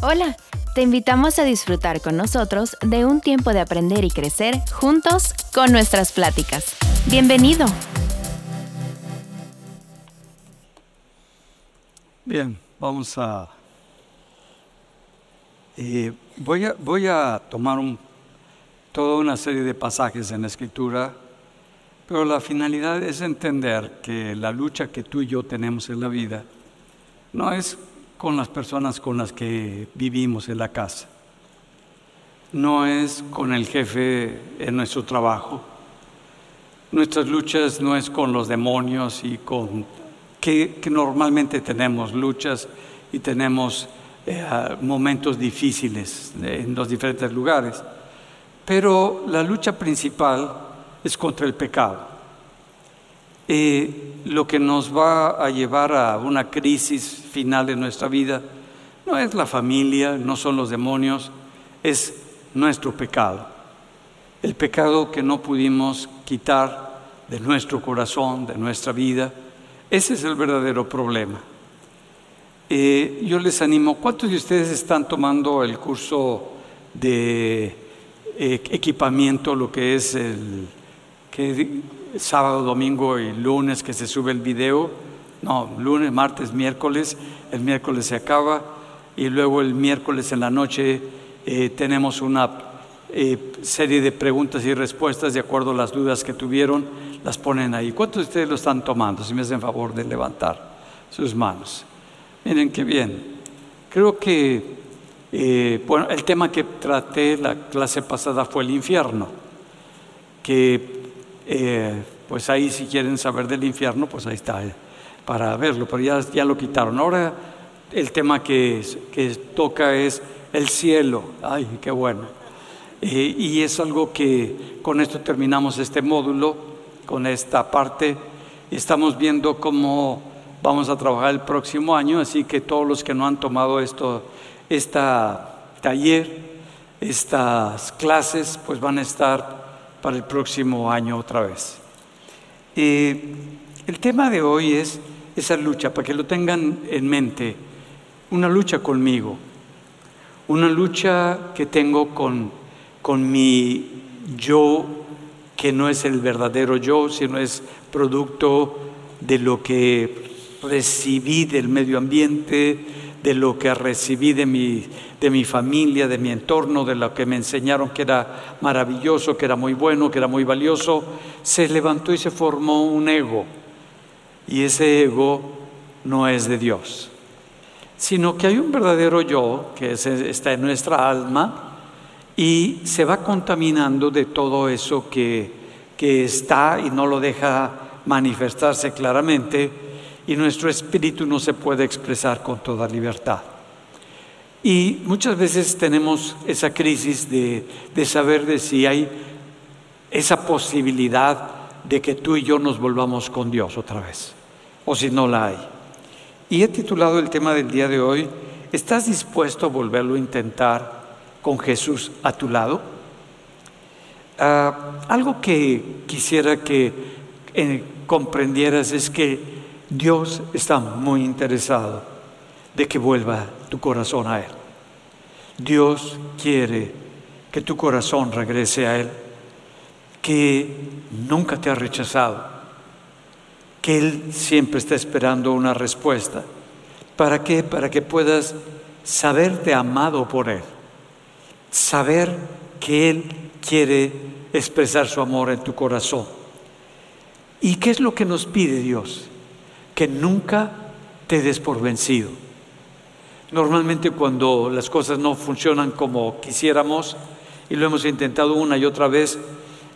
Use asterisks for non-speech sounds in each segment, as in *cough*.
Hola, te invitamos a disfrutar con nosotros de un tiempo de aprender y crecer juntos con nuestras pláticas. Bienvenido. Bien, vamos a... eh, voy, a voy a tomar toda una serie de pasajes en la escritura, pero la finalidad es entender que la lucha que tú y yo tenemos en la vida no es con las personas con las que vivimos en la casa, no es con el jefe en nuestro trabajo, nuestras luchas no es con los demonios y con que, normalmente tenemos luchas y tenemos eh, momentos difíciles en los diferentes lugares. Pero la lucha principal es contra el pecado. Lo que nos va a llevar a una crisis final en nuestra vida no es la familia, no son los demonios, es nuestro pecado. El pecado que no pudimos quitar de nuestro corazón, de nuestra vida. Ese es el verdadero problema. Eh, yo les animo, ¿cuántos de ustedes están tomando el curso de eh, equipamiento, lo que es el que sábado, domingo y lunes que se sube el video? No, lunes, martes, miércoles, el miércoles se acaba y luego el miércoles en la noche eh, tenemos una eh, serie de preguntas y respuestas de acuerdo a las dudas que tuvieron, las ponen ahí. ¿Cuántos de ustedes lo están tomando? Si me hacen favor de levantar sus manos. Miren qué bien. Creo que eh, bueno, el tema que traté la clase pasada fue el infierno, que eh, pues ahí si quieren saber del infierno, pues ahí está eh, para verlo, pero ya, ya lo quitaron. Ahora el tema que, que toca es el cielo. Ay, qué bueno. Eh, y es algo que con esto terminamos este módulo, con esta parte. Estamos viendo cómo vamos a trabajar el próximo año, así que todos los que no han tomado esto, esta taller, estas clases, pues van a estar para el próximo año otra vez. Eh, el tema de hoy es esa lucha, para que lo tengan en mente, una lucha conmigo, una lucha que tengo con, con mi yo, que no es el verdadero yo, sino es producto de lo que recibí del medio ambiente, de lo que recibí de mi, de mi familia, de mi entorno, de lo que me enseñaron que era maravilloso, que era muy bueno, que era muy valioso, se levantó y se formó un ego. Y ese ego no es de Dios, sino que hay un verdadero yo que es- está en nuestra alma y se va contaminando de todo eso que, que está y no lo deja manifestarse claramente y nuestro espíritu no se puede expresar con toda libertad. Y muchas veces tenemos esa crisis de, de saber de si hay esa posibilidad de que tú y yo nos volvamos con Dios otra vez, o si no la hay. Y he titulado el tema del día de hoy, ¿estás dispuesto a volverlo a intentar con Jesús a tu lado? Ah, algo que quisiera que eh, comprendieras es que Dios está muy interesado de que vuelva tu corazón a Él. Dios quiere que tu corazón regrese a Él, que nunca te ha rechazado, que Él siempre está esperando una respuesta. ¿Para qué? Para que puedas saberte amado por Él, saber que Él quiere expresar su amor en tu corazón. ¿Y qué es lo que nos pide Dios? Que nunca te des por vencido. Normalmente cuando las cosas no funcionan como quisiéramos y lo hemos intentado una y otra vez,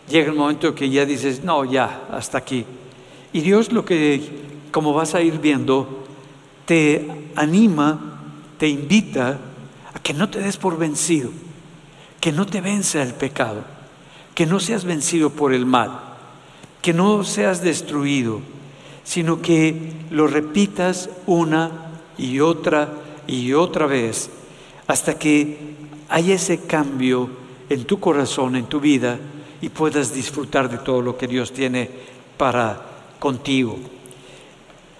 llega el momento que ya dices, no, ya, hasta aquí. Y Dios lo que, como vas a ir viendo, te anima, te invita a que no te des por vencido, que no te venza el pecado, que no seas vencido por el mal, que no seas destruido, sino que lo repitas una y otra y otra vez hasta que haya ese cambio en tu corazón, en tu vida y puedas disfrutar de todo lo que Dios tiene para contigo.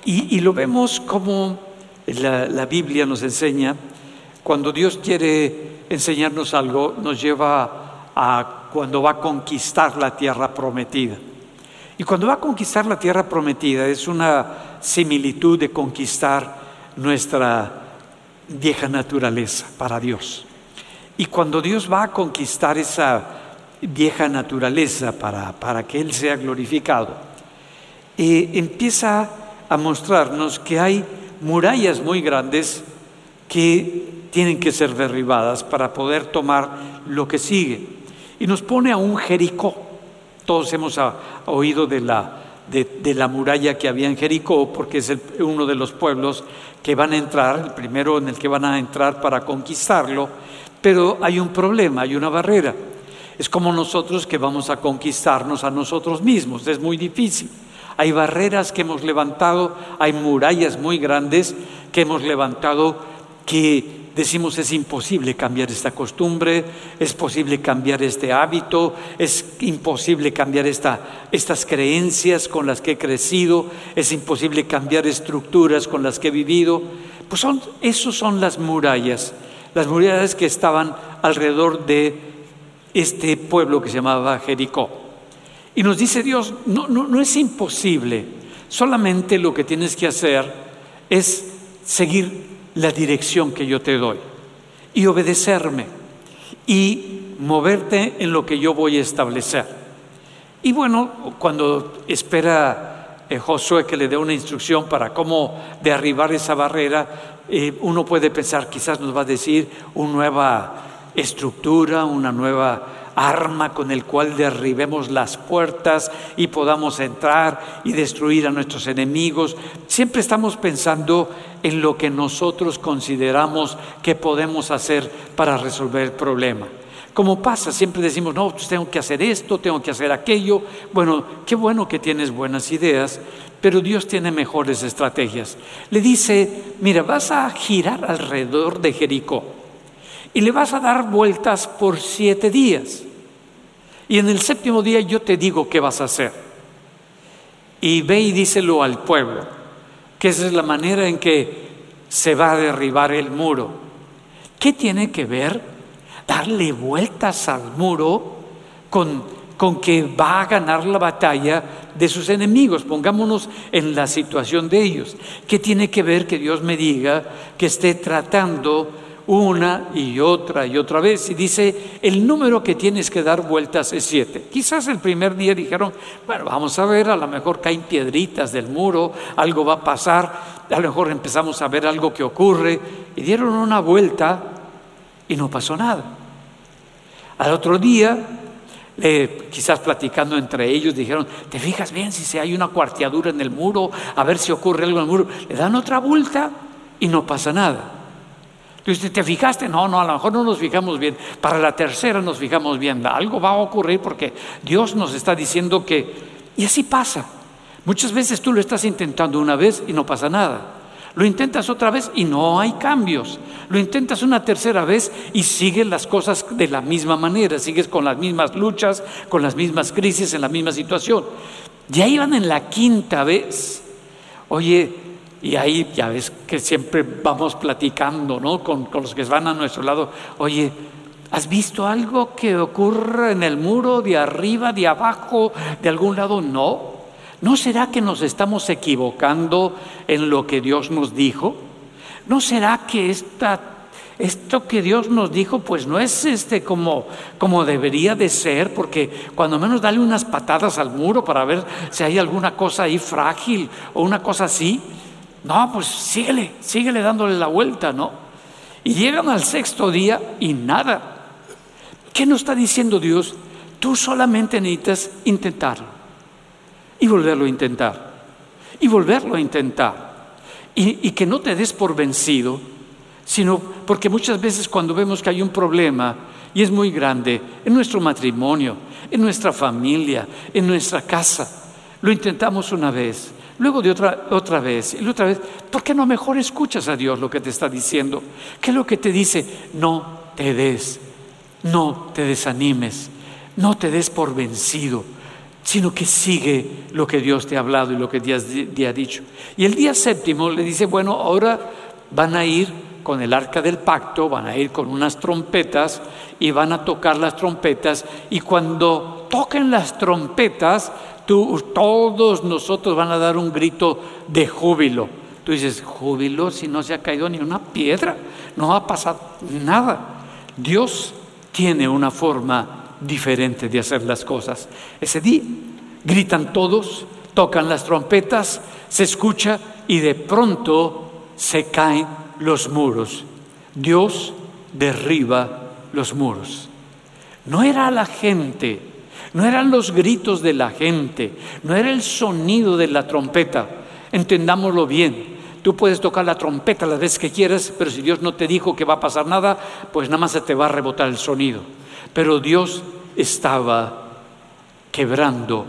Y, lo vemos como la, la Biblia nos enseña Cuando Dios quiere enseñarnos algo, nos lleva a cuando va a conquistar la tierra prometida. Y cuando va a conquistar la tierra prometida es una similitud de conquistar nuestra vieja naturaleza para Dios. Y cuando Dios va a conquistar esa vieja naturaleza para, para que Él sea glorificado, eh, empieza a mostrarnos que hay murallas muy grandes que tienen que ser derribadas para poder tomar lo que sigue. Y nos pone a un Jericó. Todos hemos oído de la, de, la muralla que había en Jericó, porque es uno de los pueblos que van a entrar, el primero en el que van a entrar para conquistarlo, pero hay un problema, hay una barrera. Es como nosotros que vamos a conquistarnos a nosotros mismos, es muy difícil. Hay barreras que hemos levantado, hay murallas muy grandes que hemos levantado que decimos es imposible cambiar esta costumbre, es posible cambiar este hábito, es imposible cambiar estas creencias con las que he crecido, es imposible cambiar estructuras con las que he vivido. Pues son, esos son las murallas las murallas que estaban alrededor de este pueblo que se llamaba Jericó. Y nos dice Dios, no, no, no es imposible, solamente lo que tienes que hacer es seguir la dirección que yo te doy y obedecerme y moverte en lo que yo voy a establecer. Y bueno, cuando espera eh, Josué que le dé una instrucción para cómo derribar esa barrera, eh, uno puede pensar, quizás nos va a decir una nueva estructura, una nueva arma con el cual derribemos las puertas y podamos entrar y destruir a nuestros enemigos. Siempre estamos pensando en lo que nosotros consideramos que podemos hacer para resolver el problema. Como pasa, siempre decimos, no, pues tengo que hacer esto, tengo que hacer aquello. Bueno, qué bueno que tienes buenas ideas, pero Dios tiene mejores estrategias. Le dice, mira, vas a girar alrededor de Jericó y le vas a dar vueltas por siete días. Y en el séptimo día yo te digo qué vas a hacer. Y ve y díselo al pueblo, que esa es la manera en que se va a derribar el muro. ¿Qué tiene que ver darle vueltas al muro con, con que va a ganar la batalla de sus enemigos. Pongámonos en la situación de ellos. ¿Qué tiene que ver que Dios me diga que esté tratando una y otra y otra vez. Y dice, el número que tienes que dar vueltas es siete. Quizás el primer día dijeron, bueno, vamos a ver, a lo mejor caen piedritas del muro, algo va a pasar, a lo mejor empezamos a ver algo que ocurre. Y dieron una vuelta y no pasó nada. Al otro día, quizás platicando entre ellos, dijeron, ¿te fijas bien si hay una cuarteadura en el muro? A ver si ocurre algo en el muro. Le dan otra vuelta y no pasa nada. Entonces, ¿te fijaste? No, no, a lo mejor no nos fijamos bien. Para la tercera nos fijamos bien. Algo va a ocurrir porque Dios nos está diciendo que... Y así pasa. Muchas veces tú lo estás intentando una vez y no pasa nada. Lo intentas otra vez y no hay cambios. Lo intentas una tercera vez y sigues las cosas de la misma manera, sigues con las mismas luchas, con las mismas crisis, en la misma situación. Ya iban en la quinta vez. Oye, y ahí ya ves que siempre vamos platicando, ¿no? Con, con los que van a nuestro lado. Oye, ¿has visto algo que ocurre en el muro de arriba, de abajo, de algún lado? No. ¿No será que nos estamos equivocando en lo que Dios nos dijo? ¿No será que esto que Dios nos dijo pues no es este como, como debería de ser? Porque cuando menos dale unas patadas al muro para ver si hay alguna cosa ahí frágil o una cosa así. No, pues síguele, síguele dándole la vuelta, ¿no? Y llegan al sexto día y nada. ¿Qué nos está diciendo Dios? Tú solamente necesitas intentarlo y volverlo a intentar. Y volverlo a intentar. Y, que no te des por vencido, sino porque muchas veces cuando vemos que hay un problema y es muy grande en nuestro matrimonio, en nuestra familia, en nuestra casa, lo intentamos una vez, luego de otra, otra vez y otra vez, ¿por qué no mejor escuchas a Dios lo que te está diciendo? ¿Qué es lo que te dice? No te des, no te desanimes, no te des por vencido sino que sigue lo que Dios te ha hablado y lo que Dios te ha dicho. Y el día séptimo le dice, bueno, ahora van a ir con el arca del pacto, van a ir con unas trompetas y van a tocar las trompetas y cuando toquen las trompetas, todos nosotros van a dar un grito de júbilo. Tú dices, júbilo si no se ha caído ni una piedra, no va a pasar nada. Dios tiene una forma diferente de hacer las cosas. Ese día gritan todos, tocan las trompetas, se escucha y de pronto se caen los muros. Dios derriba los muros. No era la gente, no eran los gritos de la gente, no era el sonido de la trompeta. Entendámoslo bien. Tú puedes tocar la trompeta las veces que quieras, pero si Dios no te dijo que va a pasar nada, pues nada más se te va a rebotar el sonido. Pero Dios estaba quebrando,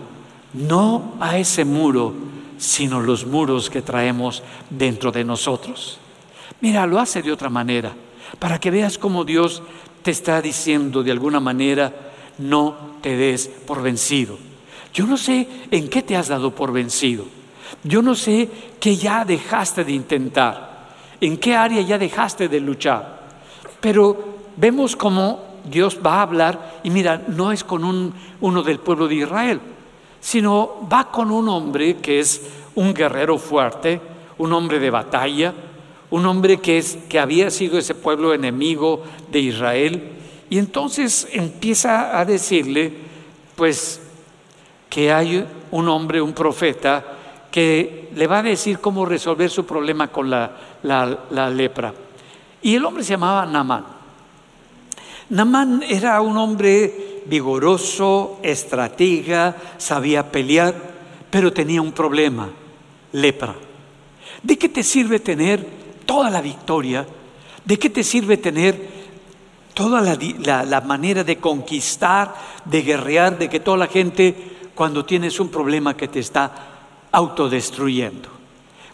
no a ese muro, sino los muros que traemos dentro de nosotros. Mira, lo hace de otra manera, para que veas cómo Dios te está diciendo de alguna manera, no te des por vencido. Yo no sé en qué te has dado por vencido. Yo no sé qué ya dejaste de intentar, en qué área ya dejaste de luchar. Pero vemos cómo Dios va a hablar y mira, no es con un, uno del pueblo de Israel, sino va con un hombre que es un guerrero fuerte, un hombre de batalla, un hombre que, es, que había sido ese pueblo enemigo de Israel. Y entonces empieza a decirle, pues, que hay un hombre, un profeta, que le va a decir cómo resolver su problema con la, lepra. Y el hombre se llamaba Namán. Namán era un hombre vigoroso, estratega, sabía pelear, pero tenía un problema, lepra. ¿De qué te sirve tener toda la victoria? ¿De qué te sirve tener toda la, manera de conquistar, de guerrear, de que toda la gente, cuando tienes un problema que te está autodestruyendo?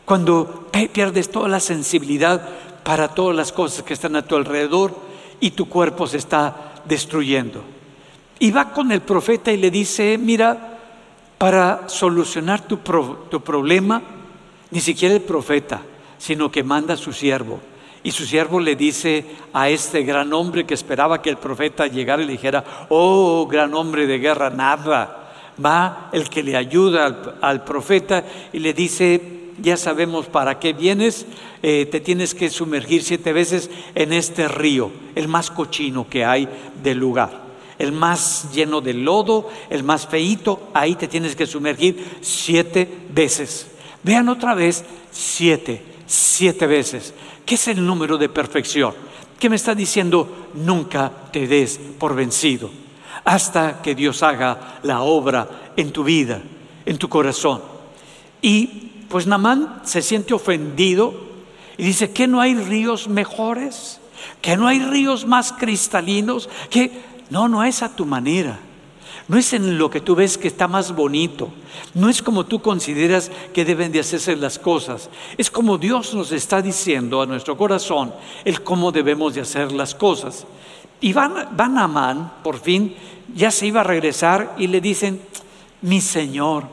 Cuando pierdes toda la sensibilidad para todas las cosas que están a tu alrededor y tu cuerpo se está destruyendo. Y va con el profeta y le dice, mira, para solucionar tu, tu problema, ni siquiera el profeta, sino que manda a su siervo. Y su siervo le dice a este gran hombre que esperaba que el profeta llegara y le dijera, oh, gran hombre de guerra, nada. Va el que le ayuda al, profeta y le dice, ya sabemos para qué vienes, eh, te tienes que sumergir siete veces en este río, el más cochino que hay del lugar el más lleno de lodo, el más feito, ahí te tienes que sumergir siete veces. Vean otra vez, siete, siete veces. ¿Qué es el número de perfección? ¿Qué me está diciendo? Nunca te des por vencido hasta que Dios haga la obra en tu vida, en tu corazón. Y pues Namán se siente ofendido y dice que no hay ríos mejores, que no hay ríos más cristalinos, que no, no es a tu manera. No es en lo que tú ves que está más bonito. No es como tú consideras que deben de hacerse las cosas. Es como Dios nos está diciendo a nuestro corazón el cómo debemos de hacer las cosas. Y van, van Amán, por fin, ya se iba a regresar y le dicen, mi Señor,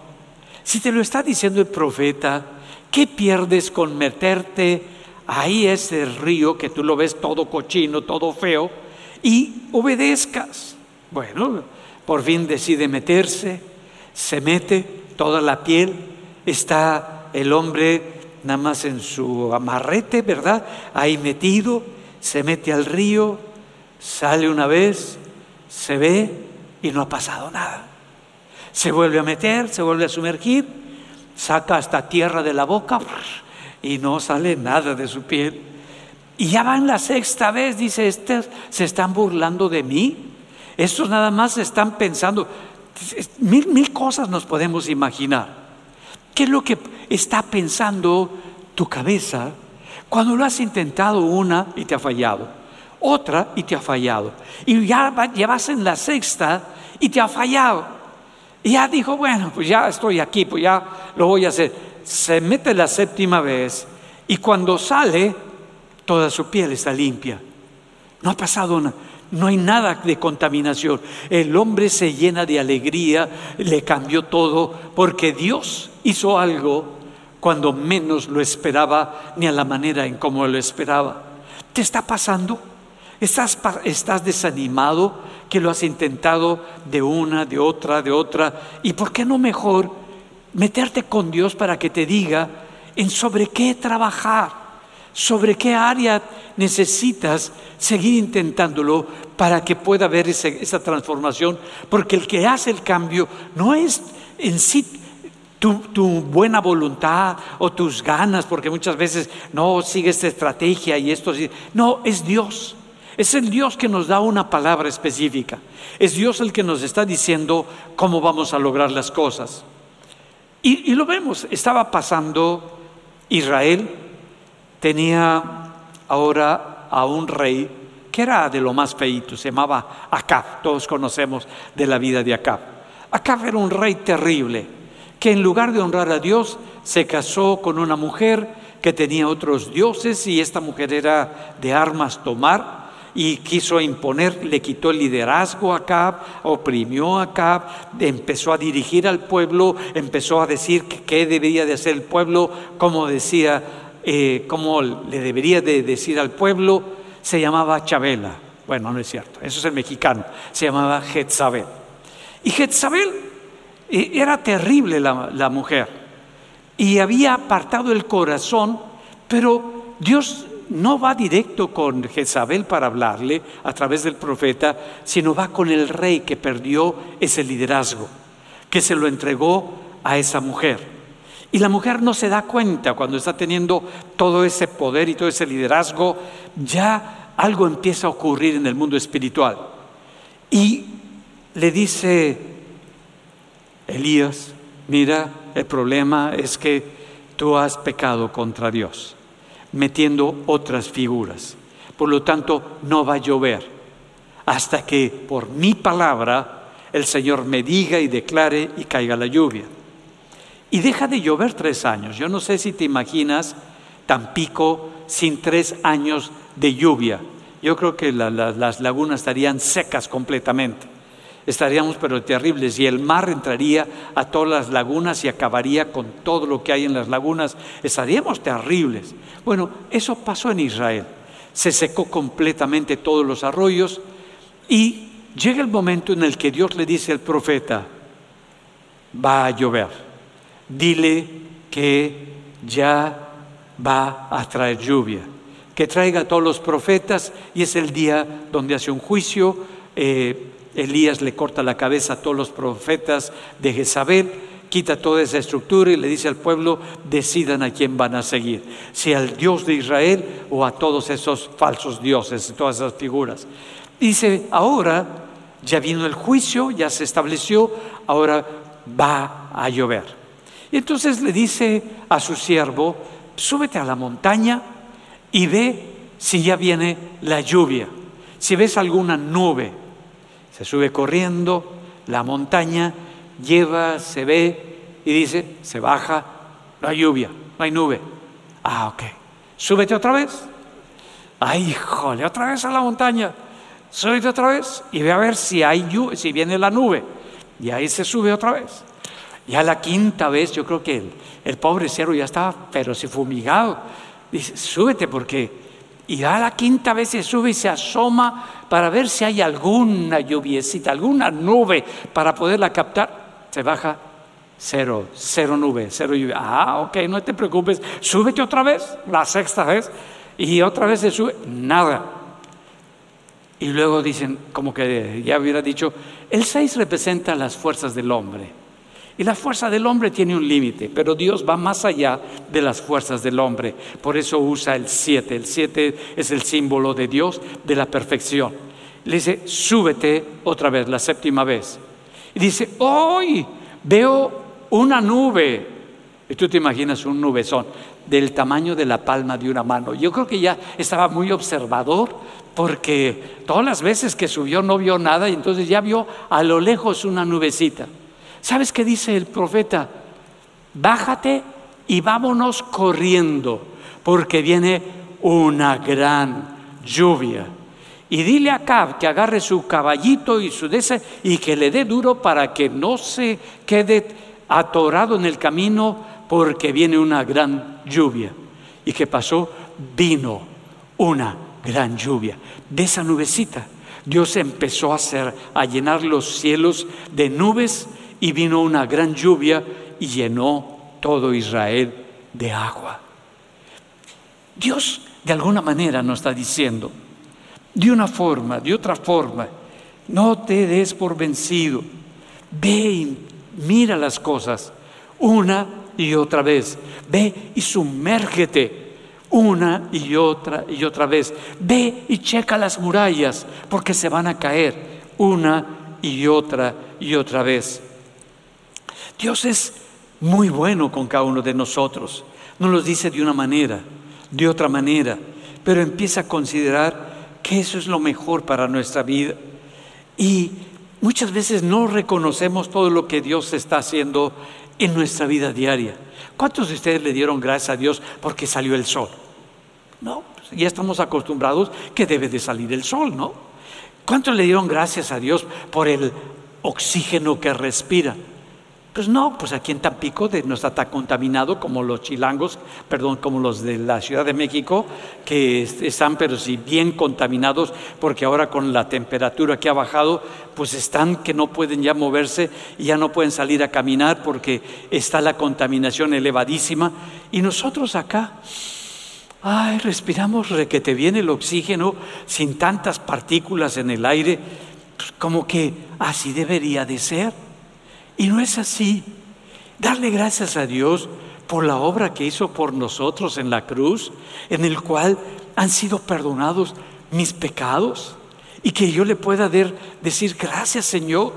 si te lo está diciendo el profeta, ¿qué pierdes con meterte ahí ese río que tú lo ves todo cochino, todo feo? y obedezcas. Bueno, por fin decide meterse, se mete toda la piel, está el hombre nada más en su amarrete, ¿verdad? Ahí metido, se mete al río, sale una vez, se ve y no ha pasado nada. Se vuelve a meter, se vuelve a sumergir, saca hasta tierra de la boca y no sale nada de su piel. Y ya va en la sexta vez, dice, este, se están burlando de mí. Estos nada más están pensando, mil, mil cosas nos podemos imaginar. ¿Qué es lo que está pensando tu cabeza cuando lo has intentado una y te ha fallado? Otra y te ha fallado. Y ya, ya vas en la sexta y te ha fallado. Y ya dijo, bueno, pues ya estoy aquí, pues ya lo voy a hacer. Se mete la séptima vez y cuando sale toda su piel está limpia. No ha pasado nada. No hay nada de contaminación. El hombre se llena de alegría, le cambió todo, porque Dios hizo algo cuando menos lo esperaba, ni a la manera en cómo lo esperaba. ¿Te está pasando? ¿Estás, ¿Estás desanimado que lo has intentado de una, de otra, de otra? ¿Y por qué no mejor meterte con Dios para que te diga en sobre qué trabajar? Sobre qué área necesitas seguir intentándolo para que pueda haber esa transformación, porque el que hace el cambio no es en sí tu, buena voluntad o tus ganas, porque muchas veces no sigue esta estrategia y esto, no, es Dios. Es el Dios que nos da una palabra específica. Es Dios el que nos está diciendo cómo vamos a lograr las cosas. Y, y lo vemos, estaba pasando Israel, tenía ahora a un rey que era de lo más feito, se llamaba Acab, todos conocemos de la vida de Acab. Acab era un rey terrible, que en lugar de honrar a Dios, se casó con una mujer que tenía otros dioses y esta mujer era de armas tomar y quiso imponer, le quitó el liderazgo a Acab, oprimió a Acab, empezó a dirigir al pueblo, empezó a decir qué debería de hacer el pueblo, como decía, eh, cómo le debería de decir al pueblo, se llamaba Chabela. Bueno, no es cierto, eso es el mexicano, se llamaba Jezabel. Y Jezabel era terrible la, mujer y había apartado el corazón, pero Dios no va directo con Jezabel para hablarle a través del profeta, sino va con el rey que perdió ese liderazgo, que se lo entregó a esa mujer. Y la mujer no se da cuenta cuando está teniendo todo ese poder y todo ese liderazgo, ya algo empieza a ocurrir en el mundo espiritual. Y le dice Elías, mira, el problema es que tú has pecado contra Dios, metiendo otras figuras. Por lo tanto, no va a llover hasta que por mi palabra el Señor me diga y declare y caiga la lluvia. Y deja de llover tres años. Yo no sé si te imaginas Tampico sin tres años de lluvia. Yo creo que las lagunas estarían secas completamente estaríamos pero terribles y el mar entraría a todas las lagunas y acabaría con todo lo que hay en las lagunas. Estaríamos terribles. Bueno, eso pasó en Israel. Se secó completamente todos los arroyos y llega el momento en el que Dios le dice al profeta, va a llover, dile que ya va a traer lluvia, que traiga a todos los profetas y es el día donde hace un juicio. Eh, Elías le corta la cabeza a todos los profetas de Jezabel, quita toda esa estructura y le dice al pueblo, decidan a quién van a seguir, si al Dios de Israel o a todos esos falsos dioses, todas esas figuras. Dice, ahora ya vino el juicio, ya se estableció, ahora va a llover. Y entonces le dice a su siervo, súbete a la montaña y ve si ya viene la lluvia, si ves alguna nube se sube corriendo la montaña, lleva, se ve y dice, se baja, no hay lluvia, no hay nube. Ah, ok. Súbete otra vez. Ay, híjole, otra vez a la montaña. Súbete otra vez y ve a ver si hay si viene la nube. Y ahí se sube otra vez. Ya la quinta vez, yo creo que el, pobre cerro ya estaba, pero si fumigado. Dice, súbete porque y a la quinta vez se sube y se asoma para ver si hay alguna lluviecita, alguna nube para poderla captar. Se baja cero, cero nube, cero lluvia. Ah, ok, no te preocupes, súbete otra vez, la sexta vez, y otra vez se sube, nada. Y luego dicen, como que ya hubiera dicho, el 6 representa las fuerzas del hombre. Y la fuerza del hombre tiene un límite, pero Dios va más allá de las fuerzas del hombre. Por eso usa el 7. El 7 es el símbolo de Dios, de la perfección. Le dice, súbete otra vez, la séptima vez. Y dice, hoy veo una nube. Y tú te imaginas un nubezón del tamaño de la palma de una mano. Yo creo que ya estaba muy observador porque todas las veces que subió no vio nada y entonces ya vio a lo lejos una nubecita. ¿Sabes qué dice el profeta? Bájate y vámonos corriendo, porque viene una gran lluvia. Y dile a Cab que agarre su caballito y su dese y que le dé duro para que no se quede atorado en el camino, porque viene una gran lluvia. ¿Y qué pasó? Vino una gran lluvia. De esa nubecita, Dios empezó a hacer, a llenar los cielos de nubes y vino una gran lluvia y llenó todo Israel de agua. Dios de alguna manera nos está diciendo, de una forma, de otra forma, no te des por vencido, ve y mira las cosas una y otra vez, ve y sumérgete una y otra y otra vez, ve y checa las murallas porque se van a caer una y otra y otra vez. Dios es muy bueno con cada uno de nosotros. No nos dice de una manera, de otra manera, pero empieza a considerar que eso es lo mejor para nuestra vida. Y muchas veces no reconocemos todo lo que Dios está haciendo en nuestra vida diaria. ¿Cuántos de ustedes le dieron gracias a Dios porque salió el sol? No, pues ya estamos acostumbrados que debe de salir el sol, ¿no? ¿Cuántos le dieron gracias a Dios por el oxígeno que respira? Pues no, pues aquí en Tampico no está tan contaminado como los chilangos, perdón, como los de la Ciudad de México, que están pero sí bien contaminados, porque ahora con la temperatura que ha bajado, pues están que no pueden ya moverse y ya no pueden salir a caminar porque está la contaminación elevadísima. Y nosotros acá, ay, respiramos que te viene el oxígeno sin tantas partículas en el aire, pues como que así debería de ser. Y no es así. Darle gracias a Dios por la obra que hizo por nosotros en la cruz, en el cual han sido perdonados mis pecados y que yo le pueda decir gracias Señor,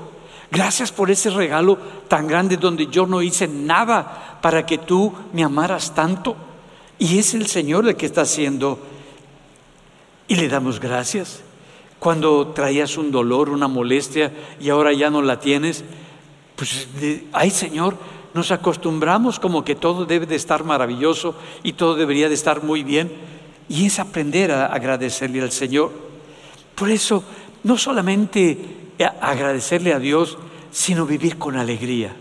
gracias por ese regalo tan grande donde yo no hice nada para que tú me amaras tanto. Y es el Señor el que está haciendo. Y le damos gracias. Cuando traías un dolor, una molestia y ahora ya no la tienes, pues, ay Señor, nos acostumbramos como que todo debe de estar maravilloso y todo debería de estar muy bien. Y es aprender a agradecerle al Señor. Por eso, no solamente agradecerle a Dios, sino vivir con alegría.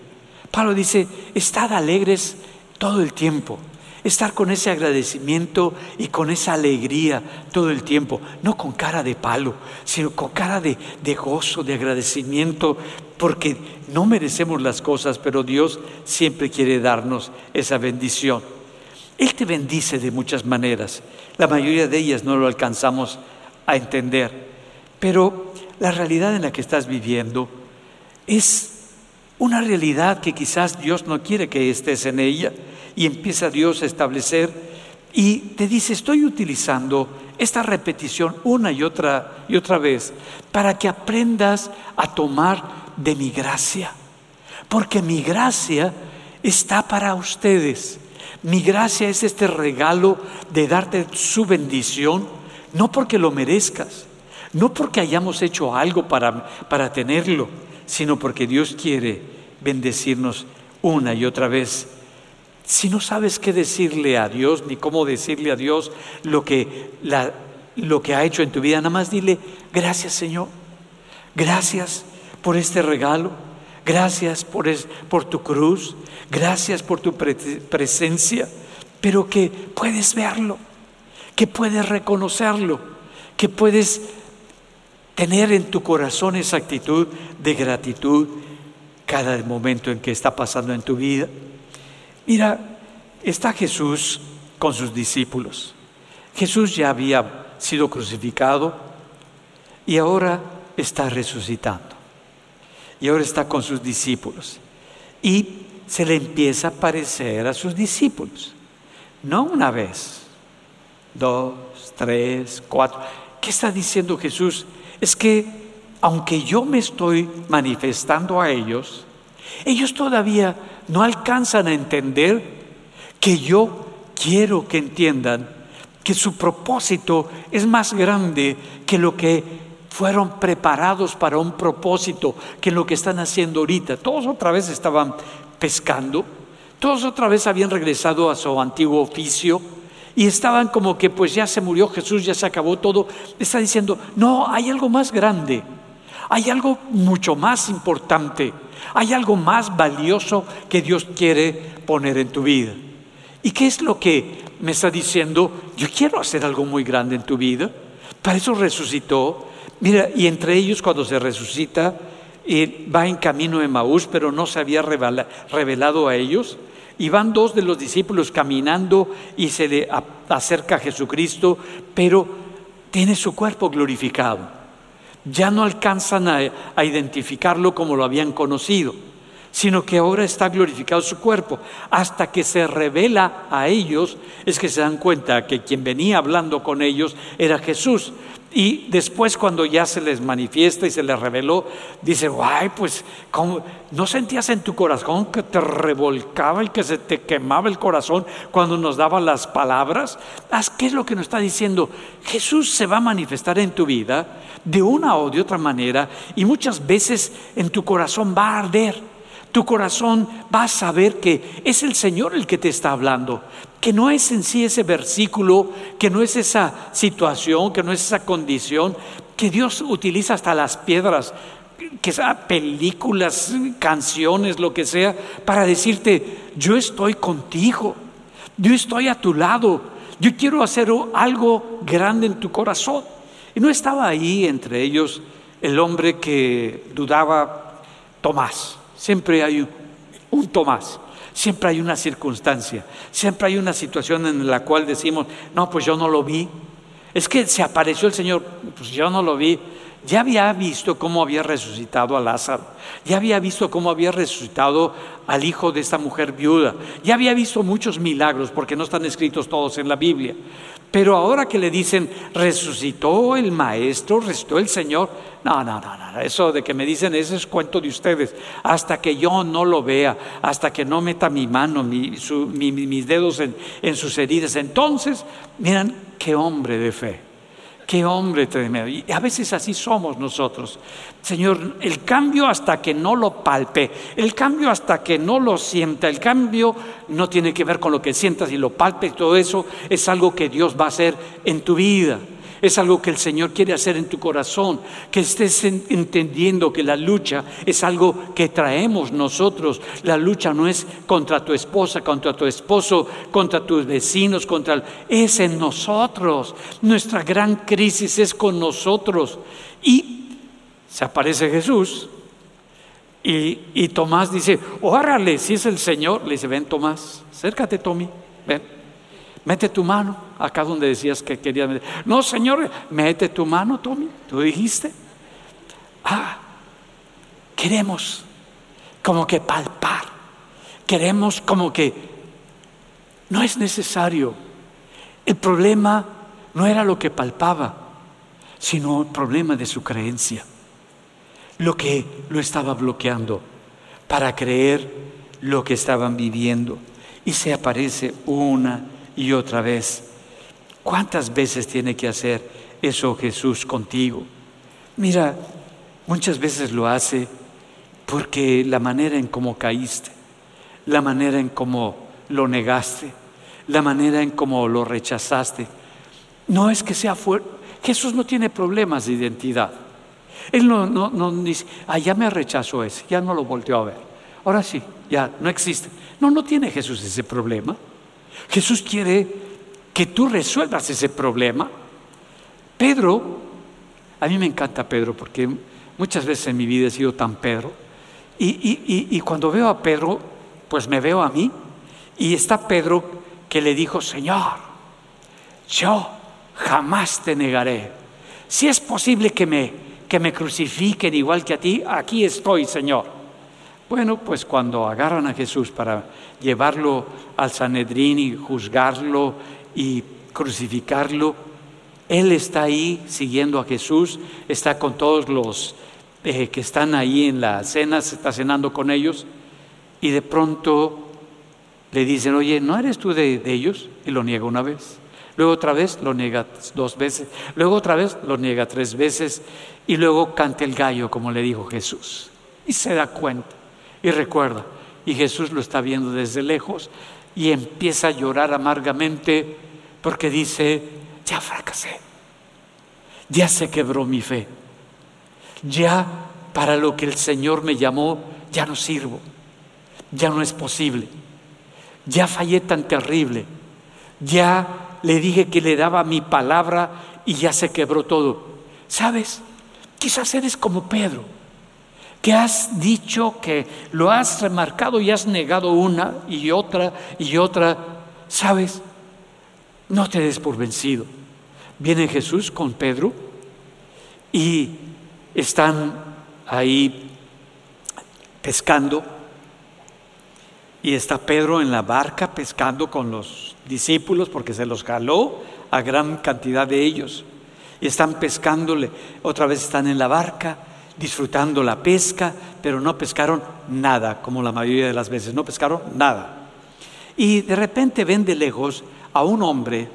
Pablo dice, estad alegres todo el tiempo. Estar con ese agradecimiento y con esa alegría todo el tiempo, no con cara de palo, sino con cara de, de gozo, de agradecimiento, porque no merecemos las cosas, pero Dios siempre quiere darnos esa bendición. Él te bendice de muchas maneras. La mayoría de ellas no lo alcanzamos a entender, pero la realidad en la que estás viviendo es una realidad que quizás Dios no quiere que estés en ella y empieza Dios a establecer y te dice, estoy utilizando esta repetición una y otra y otra vez para que aprendas a tomar de mi gracia. Porque mi gracia está para ustedes. Mi gracia es este regalo de darte su bendición, no porque lo merezcas, no porque hayamos hecho algo para, para tenerlo, sino porque Dios quiere bendecirnos una y otra vez. Si no sabes qué decirle a Dios ni cómo decirle a Dios lo que, la, lo que ha hecho en tu vida, nada más dile, gracias Señor, gracias por este regalo. Gracias por, por tu cruz. Gracias por tu presencia. Pero que puedes verlo, que puedes reconocerlo, que puedes tener en tu corazón esa actitud de gratitud cada momento en que está pasando en tu vida. Mira, está Jesús con sus discípulos. Jesús ya había sido crucificado y ahora está resucitando y ahora está con sus discípulos. Y se le empieza a parecer a sus discípulos. No una vez, dos, tres, cuatro. ¿Qué está diciendo Jesús? Es que aunque yo me estoy manifestando a ellos, ellos todavía no alcanzan a entender que yo quiero que entiendan que su propósito es más grande que lo que fueron preparados para un propósito que lo que están haciendo ahorita. Todos otra vez estaban pescando, todos otra vez habían regresado a su antiguo oficio y estaban como que pues ya se murió Jesús, ya se acabó todo. Está diciendo, no, hay algo más grande, hay algo mucho más importante, hay algo más valioso que Dios quiere poner en tu vida. ¿Y qué es lo que me está diciendo? Yo quiero hacer algo muy grande en tu vida. Para eso resucitó. Mira, y entre ellos cuando se resucita, va en camino de Maús, pero no se había revelado a ellos. Y van dos de los discípulos caminando y se le acerca a Jesucristo, pero tiene su cuerpo glorificado. Ya no alcanzan a identificarlo como lo habían conocido sino que ahora está glorificado su cuerpo. Hasta que se revela a ellos, es que se dan cuenta que quien venía hablando con ellos era Jesús. Y después cuando ya se les manifiesta y se les reveló, dice, guay, pues ¿no sentías en tu corazón que te revolcaba y que se te quemaba el corazón cuando nos daba las palabras? ¿Qué es lo que nos está diciendo? Jesús se va a manifestar en tu vida de una o de otra manera y muchas veces en tu corazón va a arder tu corazón va a saber que es el Señor el que te está hablando, que no es en sí ese versículo, que no es esa situación, que no es esa condición, que Dios utiliza hasta las piedras, que sea películas, canciones, lo que sea, para decirte, yo estoy contigo, yo estoy a tu lado, yo quiero hacer algo grande en tu corazón. Y no estaba ahí entre ellos el hombre que dudaba, Tomás. Siempre hay un Tomás, siempre hay una circunstancia, siempre hay una situación en la cual decimos, no, pues yo no lo vi. Es que se apareció el Señor, pues yo no lo vi. Ya había visto cómo había resucitado a Lázaro, ya había visto cómo había resucitado al hijo de esta mujer viuda, ya había visto muchos milagros, porque no están escritos todos en la Biblia. Pero ahora que le dicen, resucitó el Maestro, resucitó el Señor, no, no, no, no, eso de que me dicen, ese es cuento de ustedes, hasta que yo no lo vea, hasta que no meta mi mano, mis dedos en, en sus heridas, entonces, miran, qué hombre de fe. Qué hombre tremendo. Y a veces así somos nosotros. Señor, el cambio hasta que no lo palpe, el cambio hasta que no lo sienta, el cambio no tiene que ver con lo que sientas y lo palpe, todo eso es algo que Dios va a hacer en tu vida. Es algo que el Señor quiere hacer en tu corazón, que estés entendiendo que la lucha es algo que traemos nosotros. La lucha no es contra tu esposa, contra tu esposo, contra tus vecinos, contra es en nosotros. Nuestra gran crisis es con nosotros. Y se aparece Jesús y, y Tomás dice, órale, si es el Señor. Le dice, ven Tomás, acércate Tommy, ven. Mete tu mano acá donde decías que querías meter. No, Señor, mete tu mano, Tommy. Tú dijiste. Ah, queremos como que palpar. Queremos como que no es necesario. El problema no era lo que palpaba, sino el problema de su creencia. Lo que lo estaba bloqueando para creer lo que estaban viviendo. Y se aparece una y otra vez. ¿Cuántas veces tiene que hacer eso Jesús contigo? Mira, muchas veces lo hace porque la manera en cómo caíste, la manera en cómo lo negaste, la manera en cómo lo rechazaste, no es que sea fuerte. Jesús no tiene problemas de identidad. Él no, no, no dice, ah, ya me rechazó ese, ya no lo volteó a ver. Ahora sí, ya no existe. No, no tiene Jesús ese problema. Jesús quiere que tú resuelvas ese problema. Pedro, a mí me encanta Pedro porque muchas veces en mi vida he sido tan Pedro. Y, cuando veo a Pedro, pues me veo a mí. Y está Pedro que le dijo, Señor, yo jamás te negaré. Si es posible que me, que me crucifiquen igual que a ti, aquí estoy, Señor. Bueno, pues cuando agarran a Jesús para llevarlo al Sanedrín y juzgarlo y crucificarlo, Él está ahí siguiendo a Jesús, está con todos los eh, que están ahí en la cena, se está cenando con ellos, y de pronto le dicen, oye, ¿no eres tú de, de ellos? Y lo niega una vez. Luego otra vez lo niega dos veces. Luego otra vez lo niega tres veces. Y luego canta el gallo, como le dijo Jesús. Y se da cuenta. Y recuerda, y Jesús lo está viendo desde lejos y empieza a llorar amargamente porque dice, ya fracasé, ya se quebró mi fe, ya para lo que el Señor me llamó, ya no sirvo, ya no es posible, ya fallé tan terrible, ya le dije que le daba mi palabra y ya se quebró todo. ¿Sabes? Quizás eres como Pedro, que has dicho que lo has remarcado y has negado una y otra y otra. ¿Sabes? No te des por vencido. Viene Jesús con Pedro y están ahí pescando y está Pedro en la barca pescando con los discípulos porque se los jaló a gran cantidad de ellos. Y están pescándole, otra vez están en la barca disfrutando la pesca, pero no pescaron nada, como la mayoría de las veces, no pescaron nada. Y de repente ven de lejos a un hombre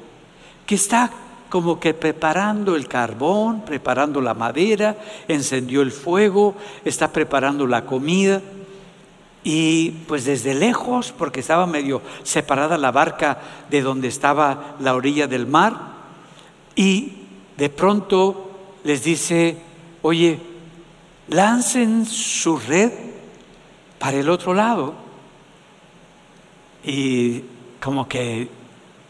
que está como que preparando el carbón, preparando la madera, encendió el fuego, está preparando la comida. Y pues desde lejos, porque estaba medio separada la barca de donde estaba la orilla del mar, y de pronto les dice, oye, lancen su red para el otro lado. Y como que,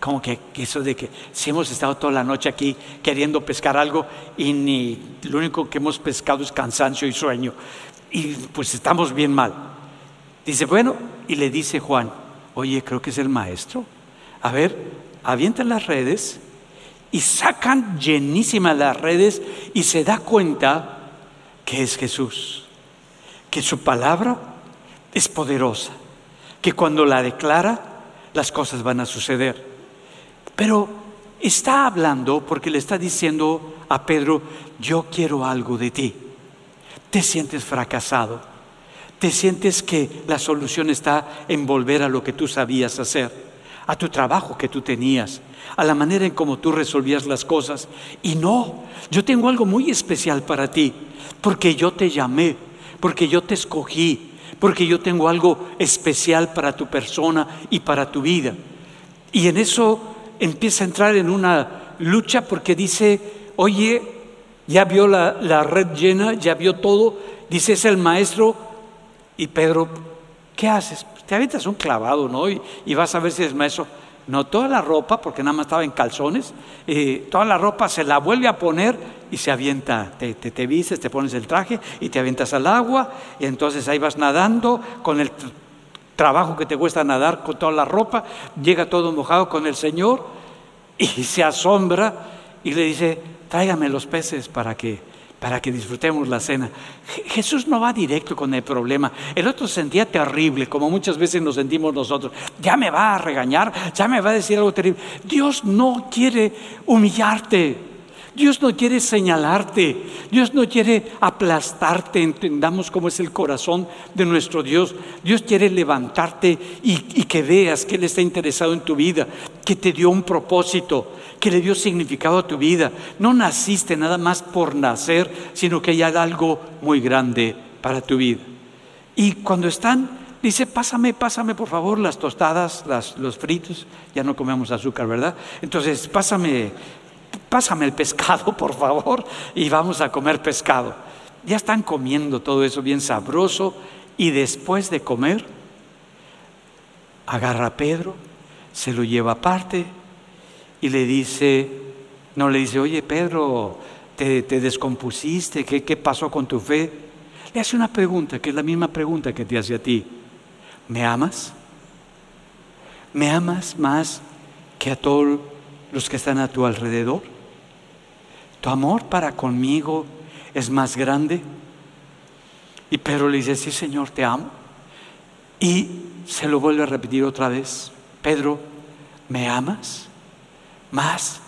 como que eso de que si hemos estado toda la noche aquí queriendo pescar algo y ni lo único que hemos pescado es cansancio y sueño, y pues estamos bien mal. Dice, bueno, y le dice Juan, oye, creo que es el maestro. A ver, avientan las redes y sacan llenísimas las redes y se da cuenta que es Jesús, que su palabra es poderosa, que cuando la declara las cosas van a suceder. Pero está hablando porque le está diciendo a Pedro, yo quiero algo de ti. Te sientes fracasado te sientes que la solución está en volver a lo que tú sabías hacer, a tu trabajo que tú tenías, a la manera en cómo tú resolvías las cosas. Y no, yo tengo algo muy especial para ti, porque yo te llamé, porque yo te escogí, porque yo tengo algo especial para tu persona y para tu vida. Y en eso empieza a entrar en una lucha porque dice, oye, ya vio la, la red llena, ya vio todo, dice, es el maestro, y Pedro, ¿qué haces? Te avientas un clavado, ¿no? Y, vas a ver si es maestro. No, toda la ropa, porque nada más estaba en calzones, eh, toda la ropa se la vuelve a poner y se avienta, te, te, te vistes, te pones el traje y te avientas al agua y entonces ahí vas nadando con el trabajo que te cuesta nadar con toda la ropa, llega todo mojado con el Señor y se asombra y le dice, tráigame los peces para que para que disfrutemos la cena. Jesús no va directo con el problema. El otro sentía terrible, como muchas veces nos sentimos nosotros. Ya me va a regañar, ya me va a decir algo terrible. Dios no quiere humillarte. Dios no quiere señalarte, Dios no quiere aplastarte, entendamos cómo es el corazón de nuestro Dios. Dios quiere levantarte y, que veas que Él está interesado en tu vida, que te dio un propósito, que le dio significado a tu vida. No naciste nada más por nacer, sino que hay algo muy grande para tu vida. Y cuando están, dice, pásame, pásame por favor las tostadas, los fritos, ya no comemos azúcar, ¿verdad? Entonces, pásame pásame el pescado, por favor, y vamos a comer pescado. Ya están comiendo todo eso bien sabroso y después de comer, agarra a Pedro, se lo lleva aparte y le dice, no le dice, oye Pedro, te, descompusiste, ¿Qué, ¿qué pasó con tu fe? Le hace una pregunta, que es la misma pregunta que te hace a ti. ¿Me amas? ¿Me amas más que a todos los que están a tu alrededor? ¿Tu amor para conmigo es más grande? Y Pedro le dice, sí Señor, te amo. Y se lo vuelve a repetir otra vez. Pedro, ¿me amas? Más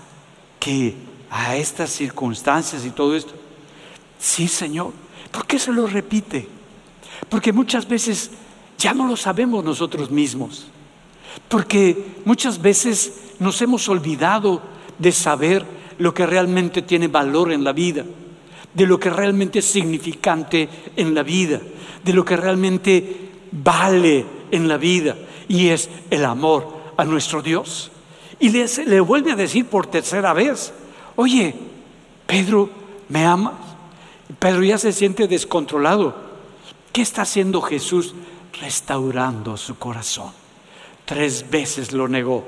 que a estas circunstancias y todo esto. Sí, Señor. ¿Por qué se lo repite? Porque muchas veces ya no lo sabemos nosotros mismos. Porque muchas veces nos hemos olvidado de saber lo que realmente tiene valor en la vida, de lo que realmente es significante en la vida, de lo que realmente vale en la vida, y es el amor a nuestro Dios. Y le, vuelve a decir por tercera vez, oye, Pedro, ¿me amas? Pedro ya se siente descontrolado. ¿Qué está haciendo Jesús? Restaurando su corazón. Tres veces lo negó,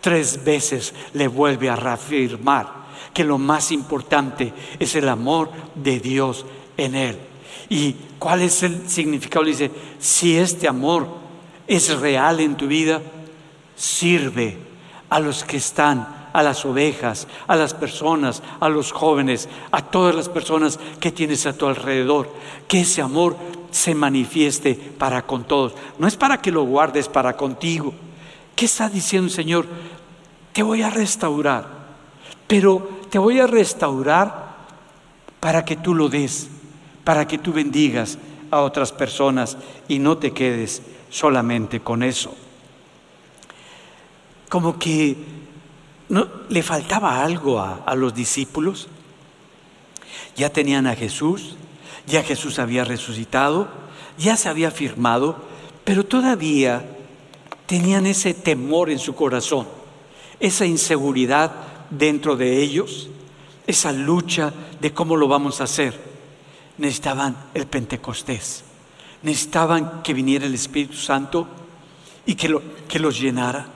tres veces le vuelve a reafirmar que lo más importante es el amor de Dios en él. ¿Y cuál es el significado? dice, si este amor es real en tu vida, sirve a los que están, a las ovejas, a las personas, a los jóvenes, a todas las personas que tienes a tu alrededor. Que ese amor se manifieste para con todos. No es para que lo guardes para contigo. ¿Qué está diciendo el Señor? Te voy a restaurar, pero te voy a restaurar para que tú lo des, para que tú bendigas a otras personas y no te quedes solamente con eso. Como que no, le faltaba algo a, a los discípulos. Ya tenían a Jesús, ya Jesús había resucitado, ya se había firmado, pero todavía tenían ese temor en su corazón, esa inseguridad dentro de ellos, esa lucha de cómo lo vamos a hacer. Necesitaban el Pentecostés, necesitaban que viniera el Espíritu Santo y que, lo, que los llenara,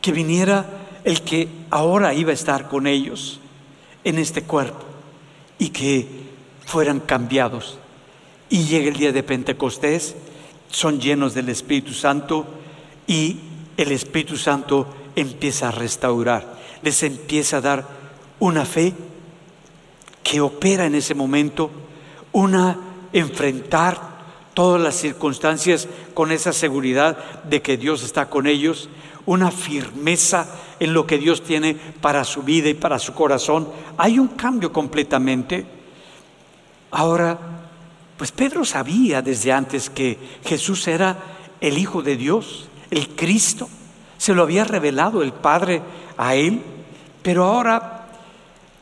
que viniera el que ahora iba a estar con ellos en este cuerpo y que fueran cambiados. Y llega el día de Pentecostés, son llenos del Espíritu Santo y el Espíritu Santo empieza a restaurar, les empieza a dar una fe que opera en ese momento, una enfrentar todas las circunstancias con esa seguridad de que Dios está con ellos, una firmeza en lo que Dios tiene para su vida y para su corazón. Hay un cambio completamente. Ahora, pues Pedro sabía desde antes que Jesús era el Hijo de Dios, el Cristo. Se lo había revelado el Padre a él, pero ahora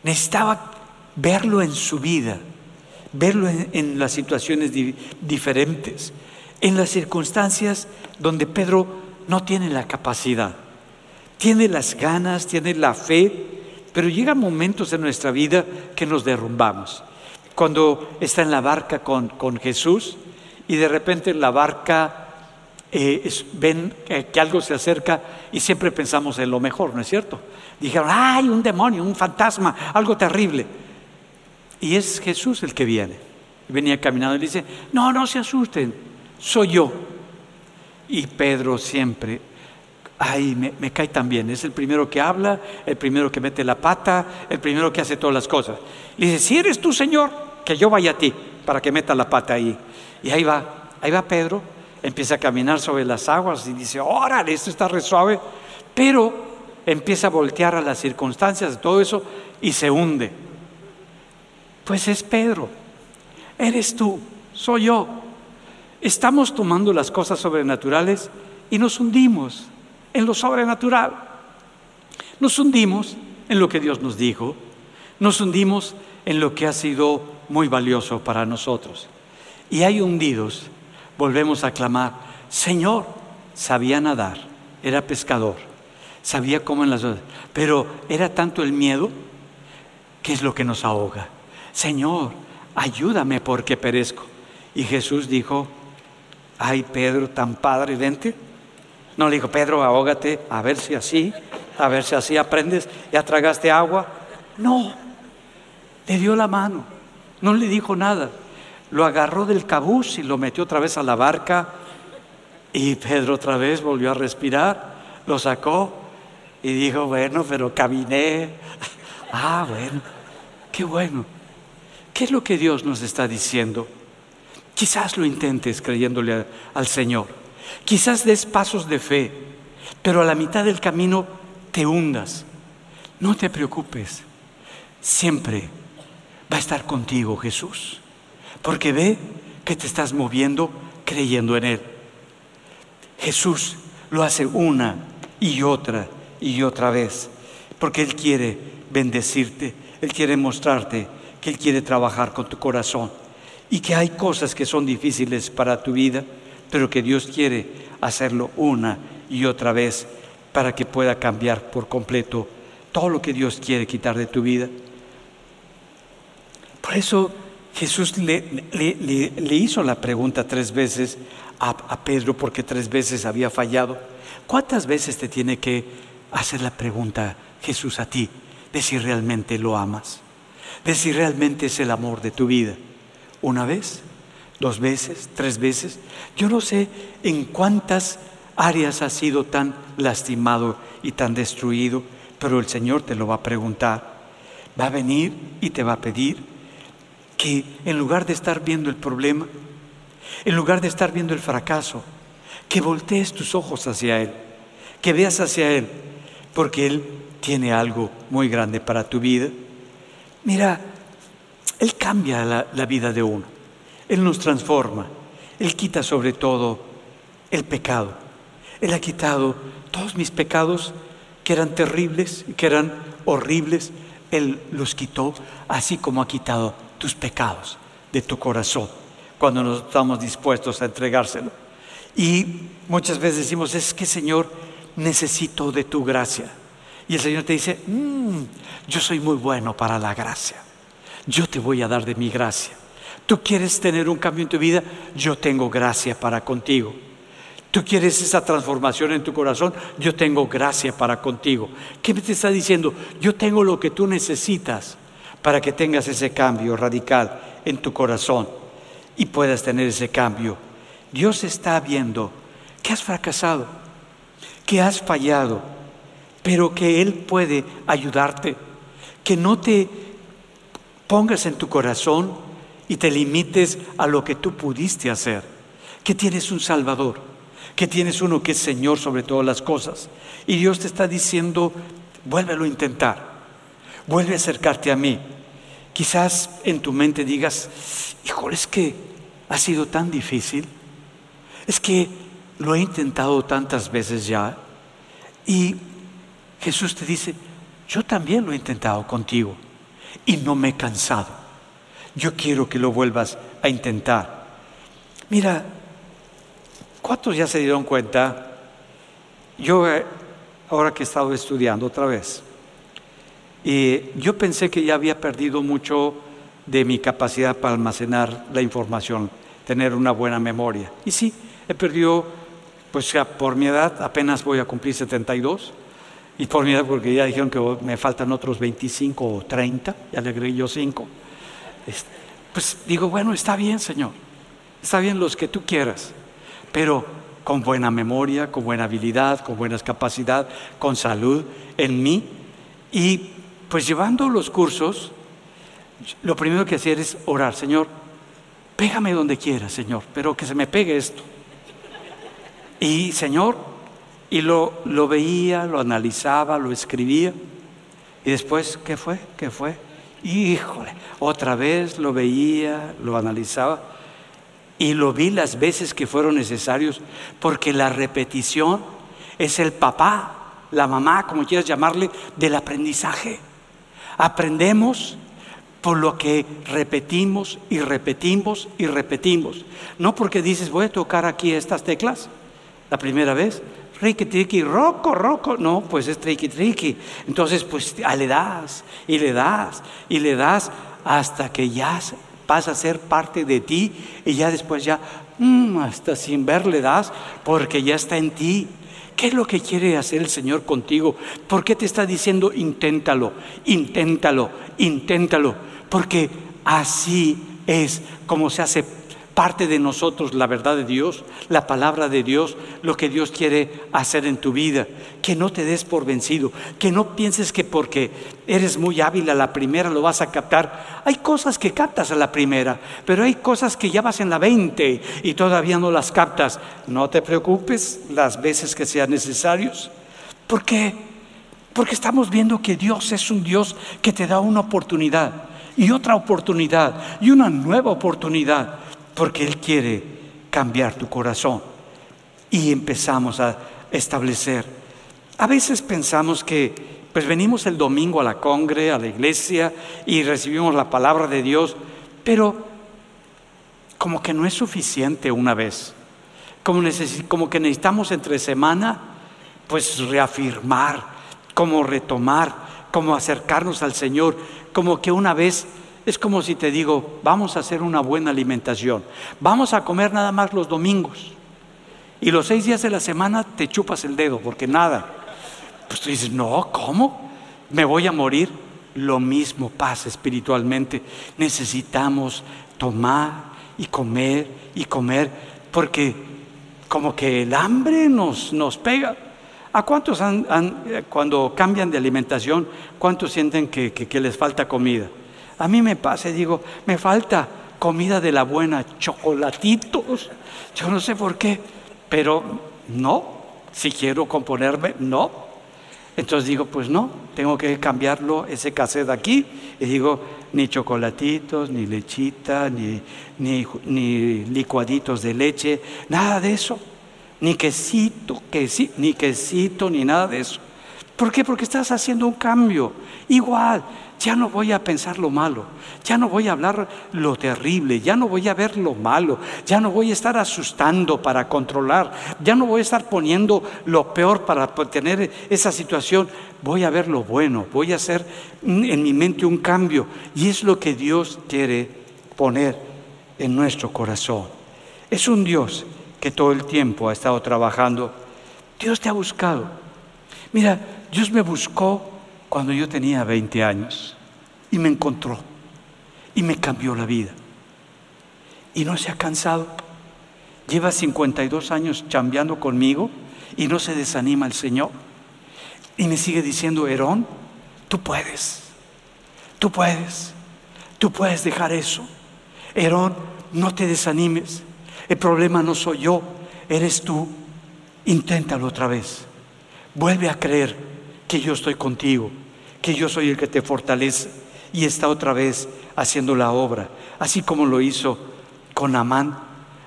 necesitaba verlo en su vida, verlo en, las situaciones diferentes, en las circunstancias donde Pedro no tiene la capacidad, tiene las ganas, tiene la fe, pero llegan momentos en nuestra vida que nos derrumbamos. Cuando está en la barca con, con Jesús y de repente la barca eh, ven que algo se acerca y siempre pensamos en lo mejor, ¿no es cierto? Dijeron, ay, un demonio, un fantasma, algo terrible. Y es Jesús el que viene. venía caminando y dice, no, no se asusten, soy yo. Y Pedro siempre, ay, me, me cae tan bien, es el primero que habla, el primero que mete la pata, el primero que hace todas las cosas. Le dice, si eres tú, Señor, que yo vaya a ti para que meta la pata ahí. Y ahí va, ahí va Pedro empieza a caminar sobre las aguas y dice, órale, esto está re suave, pero empieza a voltear a las circunstancias de todo eso y se hunde. Pues es Pedro, eres tú, soy yo. Estamos tomando las cosas sobrenaturales y nos hundimos en lo sobrenatural. Nos hundimos en lo que Dios nos dijo, nos hundimos en lo que ha sido muy valioso para nosotros. Y hay hundidos volvemos a clamar, Señor, sabía nadar, era pescador, sabía cómo en las pero era tanto el miedo que es lo que nos ahoga. Señor, ayúdame porque perezco. Y Jesús dijo, ay Pedro, tan padre, vente. No le dijo, Pedro, ahógate, a ver si así, a ver si así aprendes, ya tragaste agua. No, le dio la mano, no le dijo nada lo agarró del cabuz y lo metió otra vez a la barca y Pedro otra vez volvió a respirar, lo sacó y dijo, bueno, pero caminé. *laughs* ah, bueno, qué bueno. ¿Qué es lo que Dios nos está diciendo? Quizás lo intentes creyéndole al Señor. Quizás des pasos de fe, pero a la mitad del camino te hundas. No te preocupes. Siempre va a estar contigo Jesús porque ve que te estás moviendo creyendo en Él. Jesús lo hace una y otra y otra vez, porque Él quiere bendecirte, Él quiere mostrarte que Él quiere trabajar con tu corazón y que hay cosas que son difíciles para tu vida, pero que Dios quiere hacerlo una y otra vez para que pueda cambiar por completo todo lo que Dios quiere quitar de tu vida. Por eso Jesús le, hizo la pregunta tres veces a, Pedro porque tres veces había fallado. ¿Cuántas veces te tiene que hacer la pregunta Jesús a ti? de si realmente lo amas, de si realmente es el amor de tu vida. Una vez, dos veces, tres veces. Yo no sé en cuántas áreas has sido tan lastimado y tan destruido, pero el Señor te lo va a preguntar. Va a venir y te va a pedir que en lugar de estar viendo el problema, en lugar de estar viendo el fracaso, que voltees tus ojos hacia Él, que veas hacia Él, porque Él tiene algo muy grande para tu vida. Mira, Él cambia la, vida de uno, Él nos transforma, Él quita sobre todo el pecado. Él ha quitado todos mis pecados que eran terribles que eran horribles, Él los quitó, así como ha quitado tus pecados de tu corazón, cuando nos estamos dispuestos a entregárselo. Y muchas veces decimos, es que Señor, necesito de tu gracia. Y el Señor te dice, mm, yo soy muy bueno para la gracia. Yo te voy a dar de mi gracia. Tú quieres tener un cambio en tu vida, yo tengo gracia para contigo. Tú quieres esa transformación en tu corazón, yo tengo gracia para contigo. ¿Qué me te está diciendo? Yo tengo lo que tú necesitas para que tengas ese cambio radical en tu corazón y puedas tener ese cambio. Dios está viendo que has fracasado, que has fallado, pero que Él puede ayudarte, que no te pongas en tu corazón y te limites a lo que tú pudiste hacer, que tienes un Salvador, que tienes uno que es Señor sobre todas las cosas. Y Dios te está diciendo, vuélvelo a intentar, vuelve a acercarte a mí. Quizás en tu mente digas, híjole, es que ha sido tan difícil, es que lo he intentado tantas veces ya. Y Jesús te dice, yo también lo he intentado contigo y no me he cansado. Yo quiero que lo vuelvas a intentar. Mira, ¿cuántos ya se dieron cuenta? Yo, eh, ahora que he estado estudiando otra vez, yo pensé que ya había perdido mucho de mi capacidad para almacenar la información, tener una buena memoria. Y sí, he perdido, pues ya por mi edad, apenas voy a cumplir 72 y por mi edad, porque ya dijeron que me faltan otros 25 o 30, ya le agregué yo 5. Pues digo, bueno, está bien, Señor. Está bien los que tú quieras, pero con buena memoria, con buena habilidad, con buenas capacidades, con salud en mí. Y pues llevando los cursos, lo primero que hacer es orar, Señor, pégame donde quieras, Señor, pero que se me pegue esto. Y Señor, y lo, lo veía, lo analizaba, lo escribía. Y después, ¿qué fue? ¿Qué fue? Híjole, otra vez lo veía, lo analizaba. Y lo vi las veces que fueron necesarios, porque la repetición es el papá, la mamá, como quieras llamarle, del aprendizaje. Aprendemos por lo que repetimos y repetimos y repetimos. No porque dices, voy a tocar aquí estas teclas la primera vez, Ricky, triqui, roco, roco. No, pues es triqui, triqui. Entonces, pues le das y le das y le das hasta que ya pasa a ser parte de ti y ya después ya, mm, hasta sin ver le das porque ya está en ti. ¿Qué es lo que quiere hacer el Señor contigo? ¿Por qué te está diciendo inténtalo, inténtalo, inténtalo? Porque así es como se hace parte de nosotros la verdad de Dios, la palabra de Dios, lo que Dios quiere hacer en tu vida. Que no te des por vencido, que no pienses que porque eres muy hábil a la primera lo vas a captar. Hay cosas que captas a la primera, pero hay cosas que ya vas en la 20 y todavía no las captas. No te preocupes las veces que sean necesarios. ¿Por qué? Porque estamos viendo que Dios es un Dios que te da una oportunidad y otra oportunidad y una nueva oportunidad porque Él quiere cambiar tu corazón. Y empezamos a establecer. A veces pensamos que pues venimos el domingo a la congre, a la iglesia y recibimos la palabra de Dios, pero como que no es suficiente una vez. Como, como que necesitamos entre semana pues reafirmar, como retomar, como acercarnos al Señor, como que una vez es como si te digo, vamos a hacer una buena alimentación, vamos a comer nada más los domingos y los seis días de la semana te chupas el dedo porque nada. Pues tú dices, no, ¿cómo? me voy a morir, lo mismo pasa espiritualmente. Necesitamos tomar y comer y comer porque como que el hambre nos, nos pega. ¿A cuántos han, cuando cambian de alimentación, cuántos sienten que, les falta comida? A mí me pasa y digo, me falta comida de la buena, chocolatitos. Yo no sé por qué, pero no, si quiero componerme, no. Entonces digo, pues no, tengo que cambiarlo, ese cassette aquí, y digo, ni chocolatitos, ni lechita, ni, ni, licuaditos de leche, nada de eso ni quesito, ni quesito, ni nada de eso. ¿Por qué? Porque estás haciendo un cambio. Igual, ya no voy a pensar lo malo, ya no voy a hablar lo terrible, ya no voy a ver lo malo, ya no voy a estar asustando para controlar, ya no voy a estar poniendo lo peor para tener esa situación. Voy a ver lo bueno, voy a hacer en mi mente un cambio. Y es lo que Dios quiere poner en nuestro corazón. Es un Dios que todo el tiempo ha estado trabajando. Dios te ha buscado. Mira, Dios me buscó cuando yo tenía 20 años y me encontró y me cambió la vida. Y no se ha cansado. Lleva 52 años chambeando conmigo y no se desanima el Señor. Y me sigue diciendo, Herón, tú puedes, tú puedes, tú puedes dejar eso. Herón, no te desanimes. El problema no soy yo, eres tú. Inténtalo otra vez. Vuelve a creer que yo estoy contigo, que yo soy el que te fortalece y está otra vez haciendo la obra, así como lo hizo con Amán,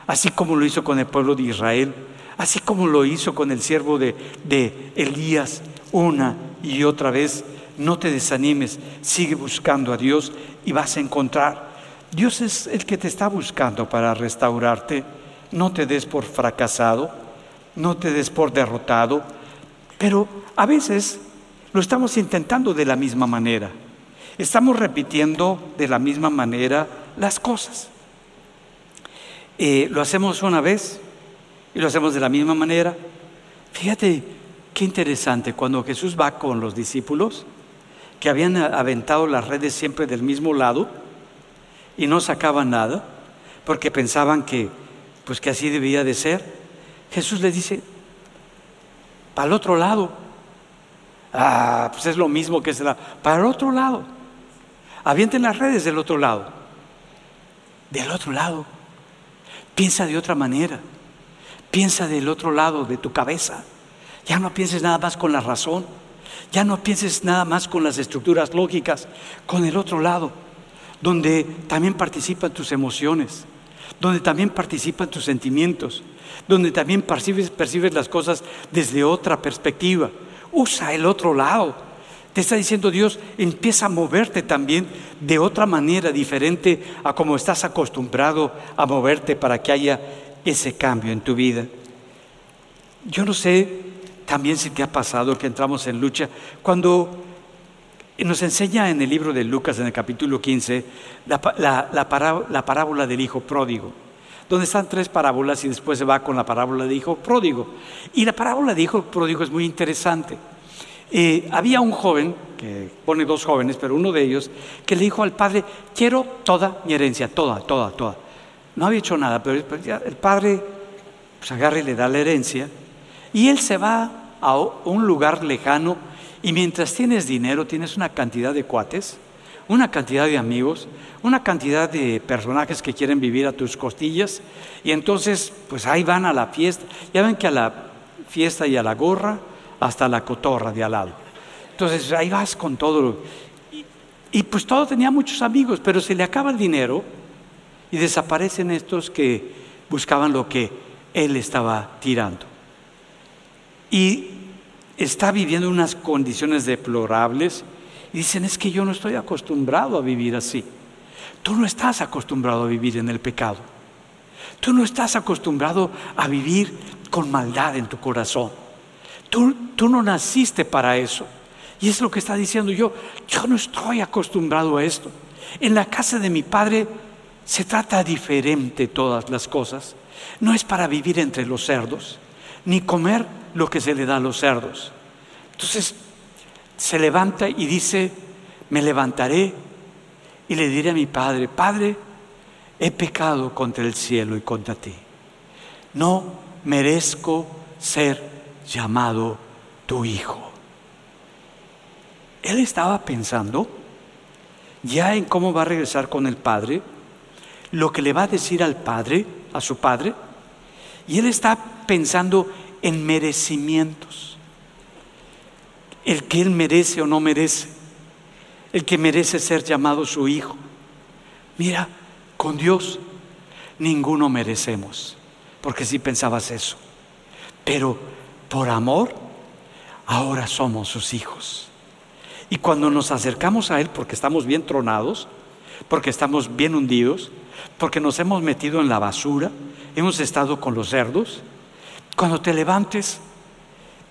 así como lo hizo con el pueblo de Israel, así como lo hizo con el siervo de, de Elías una y otra vez. No te desanimes, sigue buscando a Dios y vas a encontrar Dios es el que te está buscando para restaurarte. No te des por fracasado, no te des por derrotado, pero a veces lo estamos intentando de la misma manera. Estamos repitiendo de la misma manera las cosas. Eh, lo hacemos una vez y lo hacemos de la misma manera. Fíjate qué interesante, cuando Jesús va con los discípulos, que habían aventado las redes siempre del mismo lado, y no sacaban nada porque pensaban que pues que así debía de ser. Jesús le dice, para el otro lado. Ah, pues es lo mismo que será. Para el otro lado. Avienten las redes del otro lado. Del otro lado. Piensa de otra manera. Piensa del otro lado de tu cabeza. Ya no pienses nada más con la razón. Ya no pienses nada más con las estructuras lógicas. Con el otro lado donde también participan tus emociones, donde también participan tus sentimientos, donde también percibes, percibes las cosas desde otra perspectiva. Usa el otro lado. Te está diciendo Dios, empieza a moverte también de otra manera diferente a como estás acostumbrado a moverte para que haya ese cambio en tu vida. Yo no sé también si te ha pasado que entramos en lucha cuando nos enseña en el libro de Lucas, en el capítulo 15, la, parábola del hijo pródigo, donde están tres parábolas y después se va con la parábola del hijo pródigo. Y la parábola del hijo pródigo es muy interesante. Eh, había un joven, que pone dos jóvenes, pero uno de ellos, que le dijo al padre, quiero toda mi herencia, toda, toda, toda. No había hecho nada, pero el padre pues, agarra y le da la herencia, y él se va a un lugar lejano y mientras tienes dinero, tienes una cantidad de cuates, una cantidad de amigos, una cantidad de personajes que quieren vivir a tus costillas. Y entonces, pues ahí van a la fiesta. Ya ven que a la fiesta y a la gorra, hasta la cotorra de al lado. Entonces ahí vas con todo. Y, y pues todo tenía muchos amigos, pero se le acaba el dinero y desaparecen estos que buscaban lo que él estaba tirando. Y está viviendo unas condiciones deplorables y dicen, es que yo no estoy acostumbrado a vivir así. Tú no estás acostumbrado a vivir en el pecado. Tú no estás acostumbrado a vivir con maldad en tu corazón. Tú, tú no naciste para eso. Y es lo que está diciendo yo. Yo no estoy acostumbrado a esto. En la casa de mi padre se trata diferente todas las cosas. No es para vivir entre los cerdos, ni comer lo que se le da a los cerdos. Entonces, se levanta y dice, me levantaré y le diré a mi Padre, Padre, he pecado contra el cielo y contra ti. No merezco ser llamado tu hijo. Él estaba pensando ya en cómo va a regresar con el Padre, lo que le va a decir al Padre, a su Padre, y él está pensando en merecimientos. El que él merece o no merece. El que merece ser llamado su hijo. Mira, con Dios ninguno merecemos. Porque si pensabas eso. Pero por amor, ahora somos sus hijos. Y cuando nos acercamos a Él, porque estamos bien tronados, porque estamos bien hundidos, porque nos hemos metido en la basura, hemos estado con los cerdos, cuando te levantes,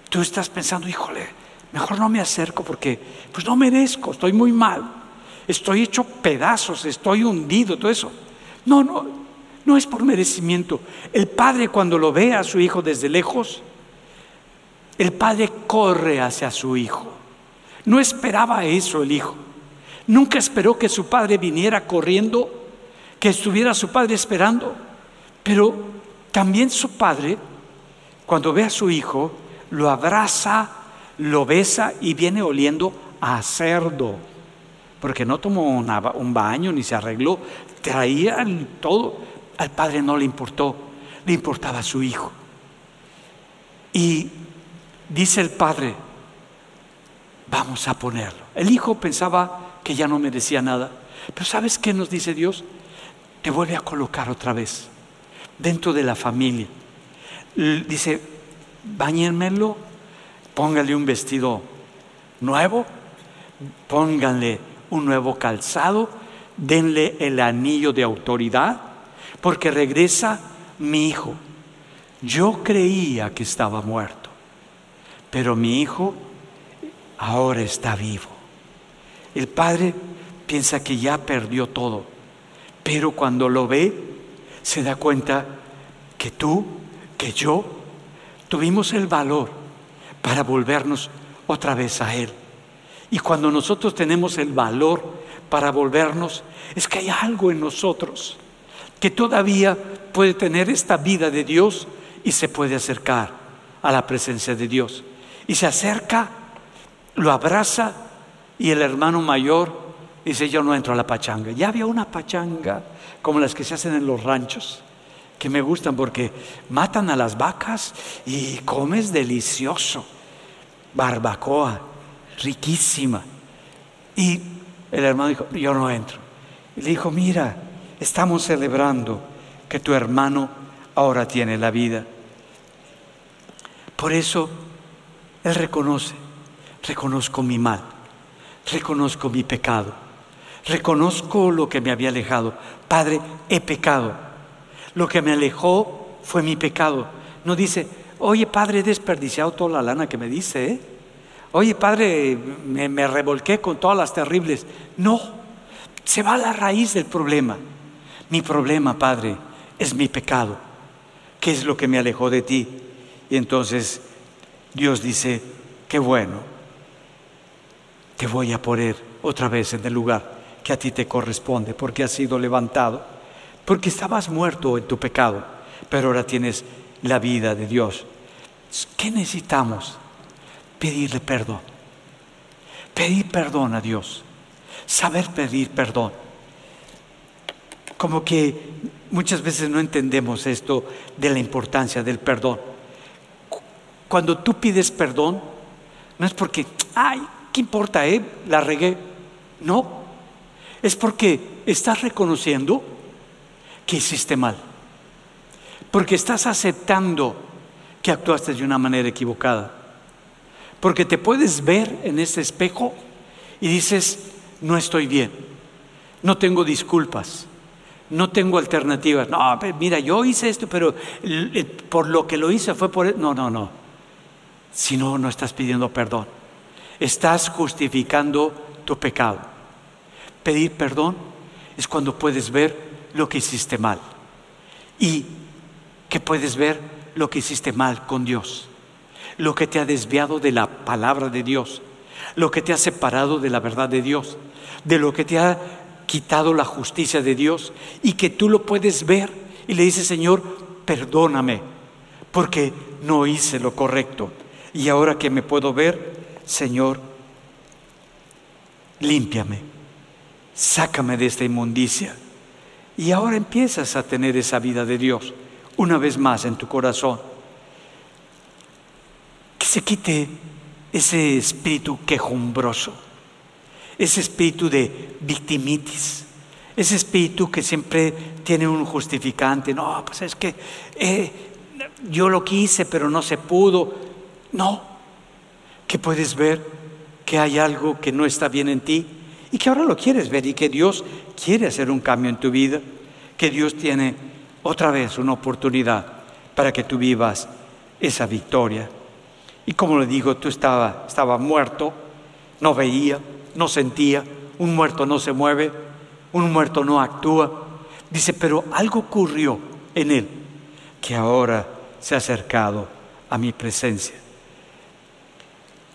tú estás pensando, híjole, mejor no me acerco porque pues no merezco, estoy muy mal, estoy hecho pedazos, estoy hundido, todo eso. No, no, no es por merecimiento. El padre cuando lo ve a su hijo desde lejos, el padre corre hacia su hijo no esperaba eso el hijo. Nunca esperó que su padre viniera corriendo, que estuviera su padre esperando. Pero también su padre, cuando ve a su hijo, lo abraza, lo besa y viene oliendo a cerdo. Porque no tomó un baño ni se arregló, traía todo. Al padre no le importó, le importaba a su hijo. Y dice el padre, vamos a ponerlo. El hijo pensaba que ya no merecía nada, pero ¿sabes qué nos dice Dios? Te vuelve a colocar otra vez dentro de la familia. Dice, bañenmelo, póngale un vestido nuevo, pónganle un nuevo calzado, denle el anillo de autoridad, porque regresa mi hijo. Yo creía que estaba muerto, pero mi hijo ahora está vivo. El padre piensa que ya perdió todo, pero cuando lo ve, se da cuenta que tú, que yo, tuvimos el valor para volvernos otra vez a Él. Y cuando nosotros tenemos el valor para volvernos, es que hay algo en nosotros que todavía puede tener esta vida de Dios y se puede acercar a la presencia de Dios. Y se acerca lo abraza y el hermano mayor dice, yo no entro a la pachanga. Ya había una pachanga como las que se hacen en los ranchos, que me gustan porque matan a las vacas y comes delicioso. Barbacoa, riquísima. Y el hermano dijo, yo no entro. Le dijo, mira, estamos celebrando que tu hermano ahora tiene la vida. Por eso él reconoce reconozco mi mal, reconozco mi pecado, reconozco lo que me había alejado. Padre, he pecado. Lo que me alejó fue mi pecado. No dice, oye Padre, he desperdiciado toda la lana que me dice. ¿eh? Oye Padre, me, me revolqué con todas las terribles. No, se va a la raíz del problema. Mi problema, Padre, es mi pecado. ¿Qué es lo que me alejó de ti? Y entonces Dios dice, qué bueno, te voy a poner otra vez en el lugar que a ti te corresponde, porque has sido levantado, porque estabas muerto en tu pecado, pero ahora tienes la vida de Dios. ¿Qué necesitamos? Pedirle perdón. Pedir perdón a Dios. Saber pedir perdón. Como que muchas veces no entendemos esto de la importancia del perdón. Cuando tú pides perdón, no es porque, ay, ¿qué importa, eh? La regué. No, es porque estás reconociendo que hiciste mal. Porque estás aceptando que actuaste de una manera equivocada. Porque te puedes ver en ese espejo y dices, no estoy bien, no tengo disculpas, no tengo alternativas. No, mira, yo hice esto, pero por lo que lo hice fue por... E-". No, no, no. Si no, no estás pidiendo perdón estás justificando tu pecado. Pedir perdón es cuando puedes ver lo que hiciste mal. Y que puedes ver lo que hiciste mal con Dios, lo que te ha desviado de la palabra de Dios, lo que te ha separado de la verdad de Dios, de lo que te ha quitado la justicia de Dios. Y que tú lo puedes ver. Y le dices, Señor, perdóname porque no hice lo correcto. Y ahora que me puedo ver, Señor, límpiame, sácame de esta inmundicia. Y ahora empiezas a tener esa vida de Dios una vez más en tu corazón. Que se quite ese espíritu quejumbroso, ese espíritu de victimitis, ese espíritu que siempre tiene un justificante. No, pues es que eh, yo lo quise, pero no se pudo. No, que puedes ver que hay algo que no está bien en ti y que ahora lo quieres ver y que Dios quiere hacer un cambio en tu vida, que Dios tiene otra vez una oportunidad para que tú vivas esa victoria. Y como le digo, tú estaba, estaba muerto, no veía, no sentía, un muerto no se mueve, un muerto no actúa. Dice, pero algo ocurrió en él que ahora se ha acercado a mi presencia.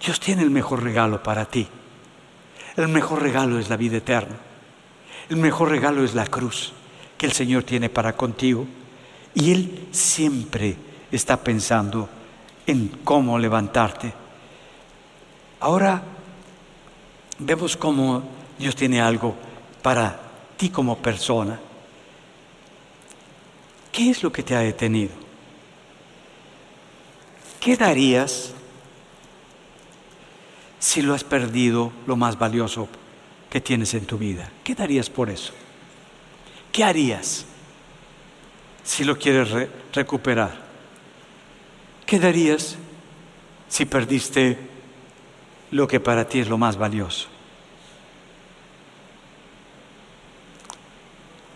Dios tiene el mejor regalo para ti. El mejor regalo es la vida eterna. El mejor regalo es la cruz que el Señor tiene para contigo. Y Él siempre está pensando en cómo levantarte. Ahora vemos cómo Dios tiene algo para ti como persona. ¿Qué es lo que te ha detenido? ¿Qué darías si lo has perdido lo más valioso que tienes en tu vida? ¿Qué darías por eso? ¿Qué harías si lo quieres recuperar? ¿Qué darías si perdiste lo que para ti es lo más valioso?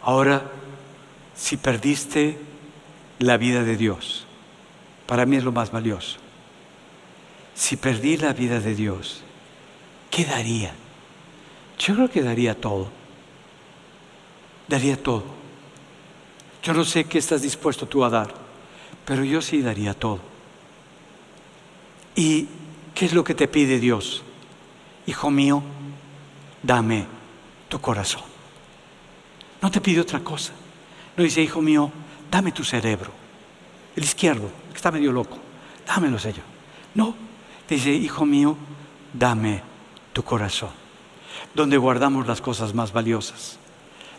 Ahora, si perdiste la vida de Dios, para mí es lo más valioso. Si perdí la vida de Dios, ¿qué daría? Yo creo que daría todo. Daría todo. Yo no sé qué estás dispuesto tú a dar, pero yo sí daría todo. ¿Y qué es lo que te pide Dios? Hijo mío, dame tu corazón. No te pide otra cosa. No dice, hijo mío, dame tu cerebro. El izquierdo, que está medio loco. Dámelo, Señor. No. Te dice, hijo mío, dame tu corazón. Donde guardamos las cosas más valiosas.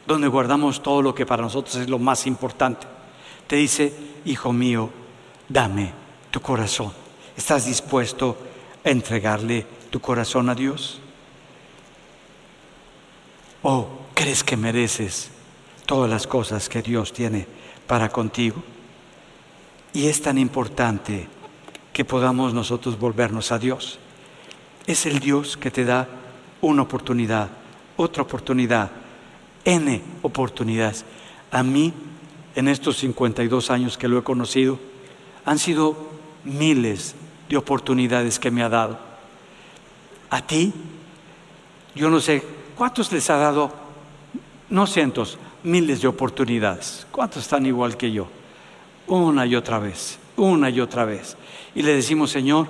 Donde guardamos todo lo que para nosotros es lo más importante. Te dice, hijo mío, dame tu corazón. ¿Estás dispuesto a entregarle tu corazón a Dios? ¿O crees que mereces todas las cosas que Dios tiene para contigo? Y es tan importante que podamos nosotros volvernos a Dios. Es el Dios que te da una oportunidad, otra oportunidad, N oportunidades. A mí, en estos 52 años que lo he conocido, han sido miles de oportunidades que me ha dado. A ti, yo no sé, ¿cuántos les ha dado? No cientos, miles de oportunidades. ¿Cuántos están igual que yo? Una y otra vez, una y otra vez. Y le decimos, Señor,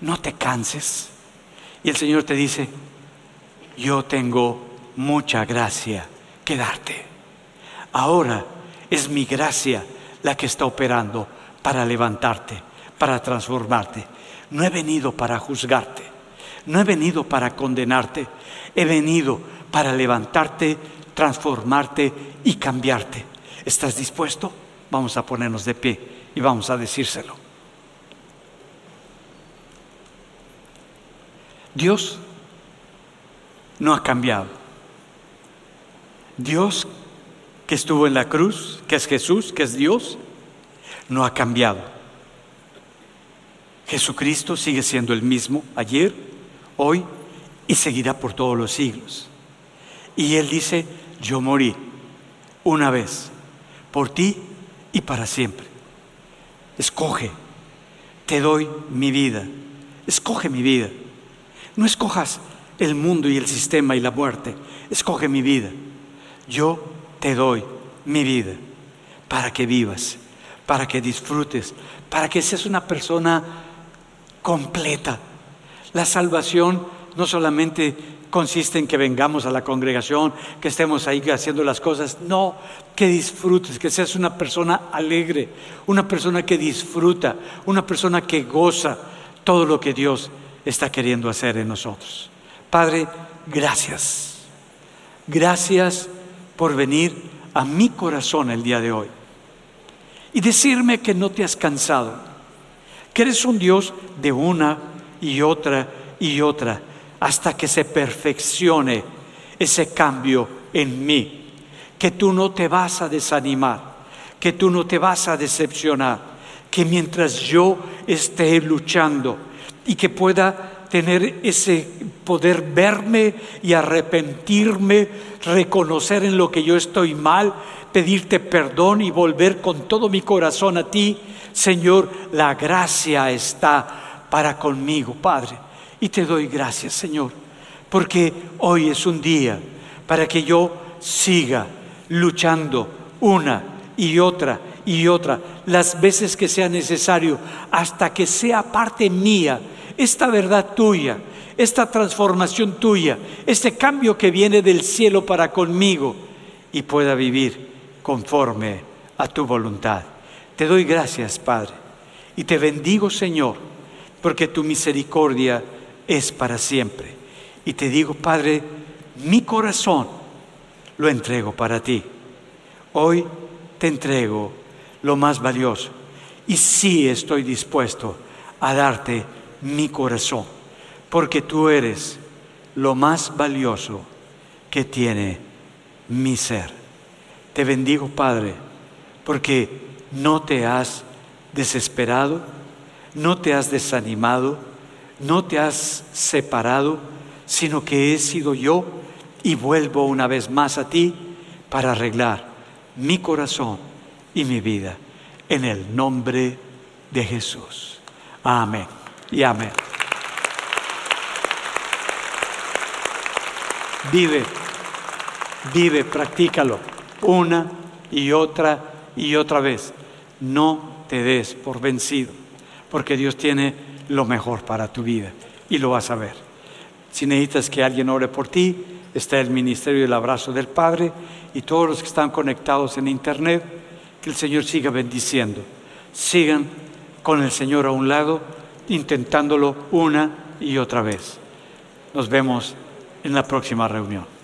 no te canses. Y el Señor te dice, yo tengo mucha gracia que darte. Ahora es mi gracia la que está operando para levantarte para transformarte. No he venido para juzgarte. No he venido para condenarte. He venido para levantarte, transformarte y cambiarte. ¿Estás dispuesto? Vamos a ponernos de pie y vamos a decírselo. Dios no ha cambiado. Dios que estuvo en la cruz, que es Jesús, que es Dios, no ha cambiado. Jesucristo sigue siendo el mismo ayer, hoy y seguirá por todos los siglos. Y Él dice, yo morí una vez por ti y para siempre. Escoge, te doy mi vida, escoge mi vida. No escojas el mundo y el sistema y la muerte, escoge mi vida. Yo te doy mi vida para que vivas, para que disfrutes, para que seas una persona completa. La salvación no solamente consiste en que vengamos a la congregación, que estemos ahí haciendo las cosas. No, que disfrutes, que seas una persona alegre, una persona que disfruta, una persona que goza todo lo que Dios está queriendo hacer en nosotros. Padre, gracias. Gracias por venir a mi corazón el día de hoy y decirme que no te has cansado, que eres un Dios de una y otra y otra hasta que se perfeccione ese cambio en mí, que tú no te vas a desanimar, que tú no te vas a decepcionar, que mientras yo esté luchando y que pueda tener ese poder verme y arrepentirme, reconocer en lo que yo estoy mal, pedirte perdón y volver con todo mi corazón a ti, Señor, la gracia está para conmigo, Padre. Y te doy gracias, Señor, porque hoy es un día para que yo siga luchando una y otra y otra, las veces que sea necesario, hasta que sea parte mía esta verdad tuya, esta transformación tuya, este cambio que viene del cielo para conmigo y pueda vivir conforme a tu voluntad. Te doy gracias, Padre, y te bendigo, Señor, porque tu misericordia es para siempre. Y te digo, Padre, mi corazón lo entrego para ti. Hoy te entrego lo más valioso y sí estoy dispuesto a darte mi corazón, porque tú eres lo más valioso que tiene mi ser. Te bendigo, Padre, porque no te has desesperado, no te has desanimado, no te has separado, sino que he sido yo y vuelvo una vez más a ti para arreglar mi corazón y mi vida en el nombre de Jesús. Amén y amén. Vive, vive, practícalo una y otra y otra vez. No te des por vencido, porque Dios tiene lo mejor para tu vida y lo vas a ver. Si necesitas que alguien ore por ti, está el Ministerio del Abrazo del Padre y todos los que están conectados en Internet, que el Señor siga bendiciendo. Sigan con el Señor a un lado, intentándolo una y otra vez. Nos vemos en la próxima reunión.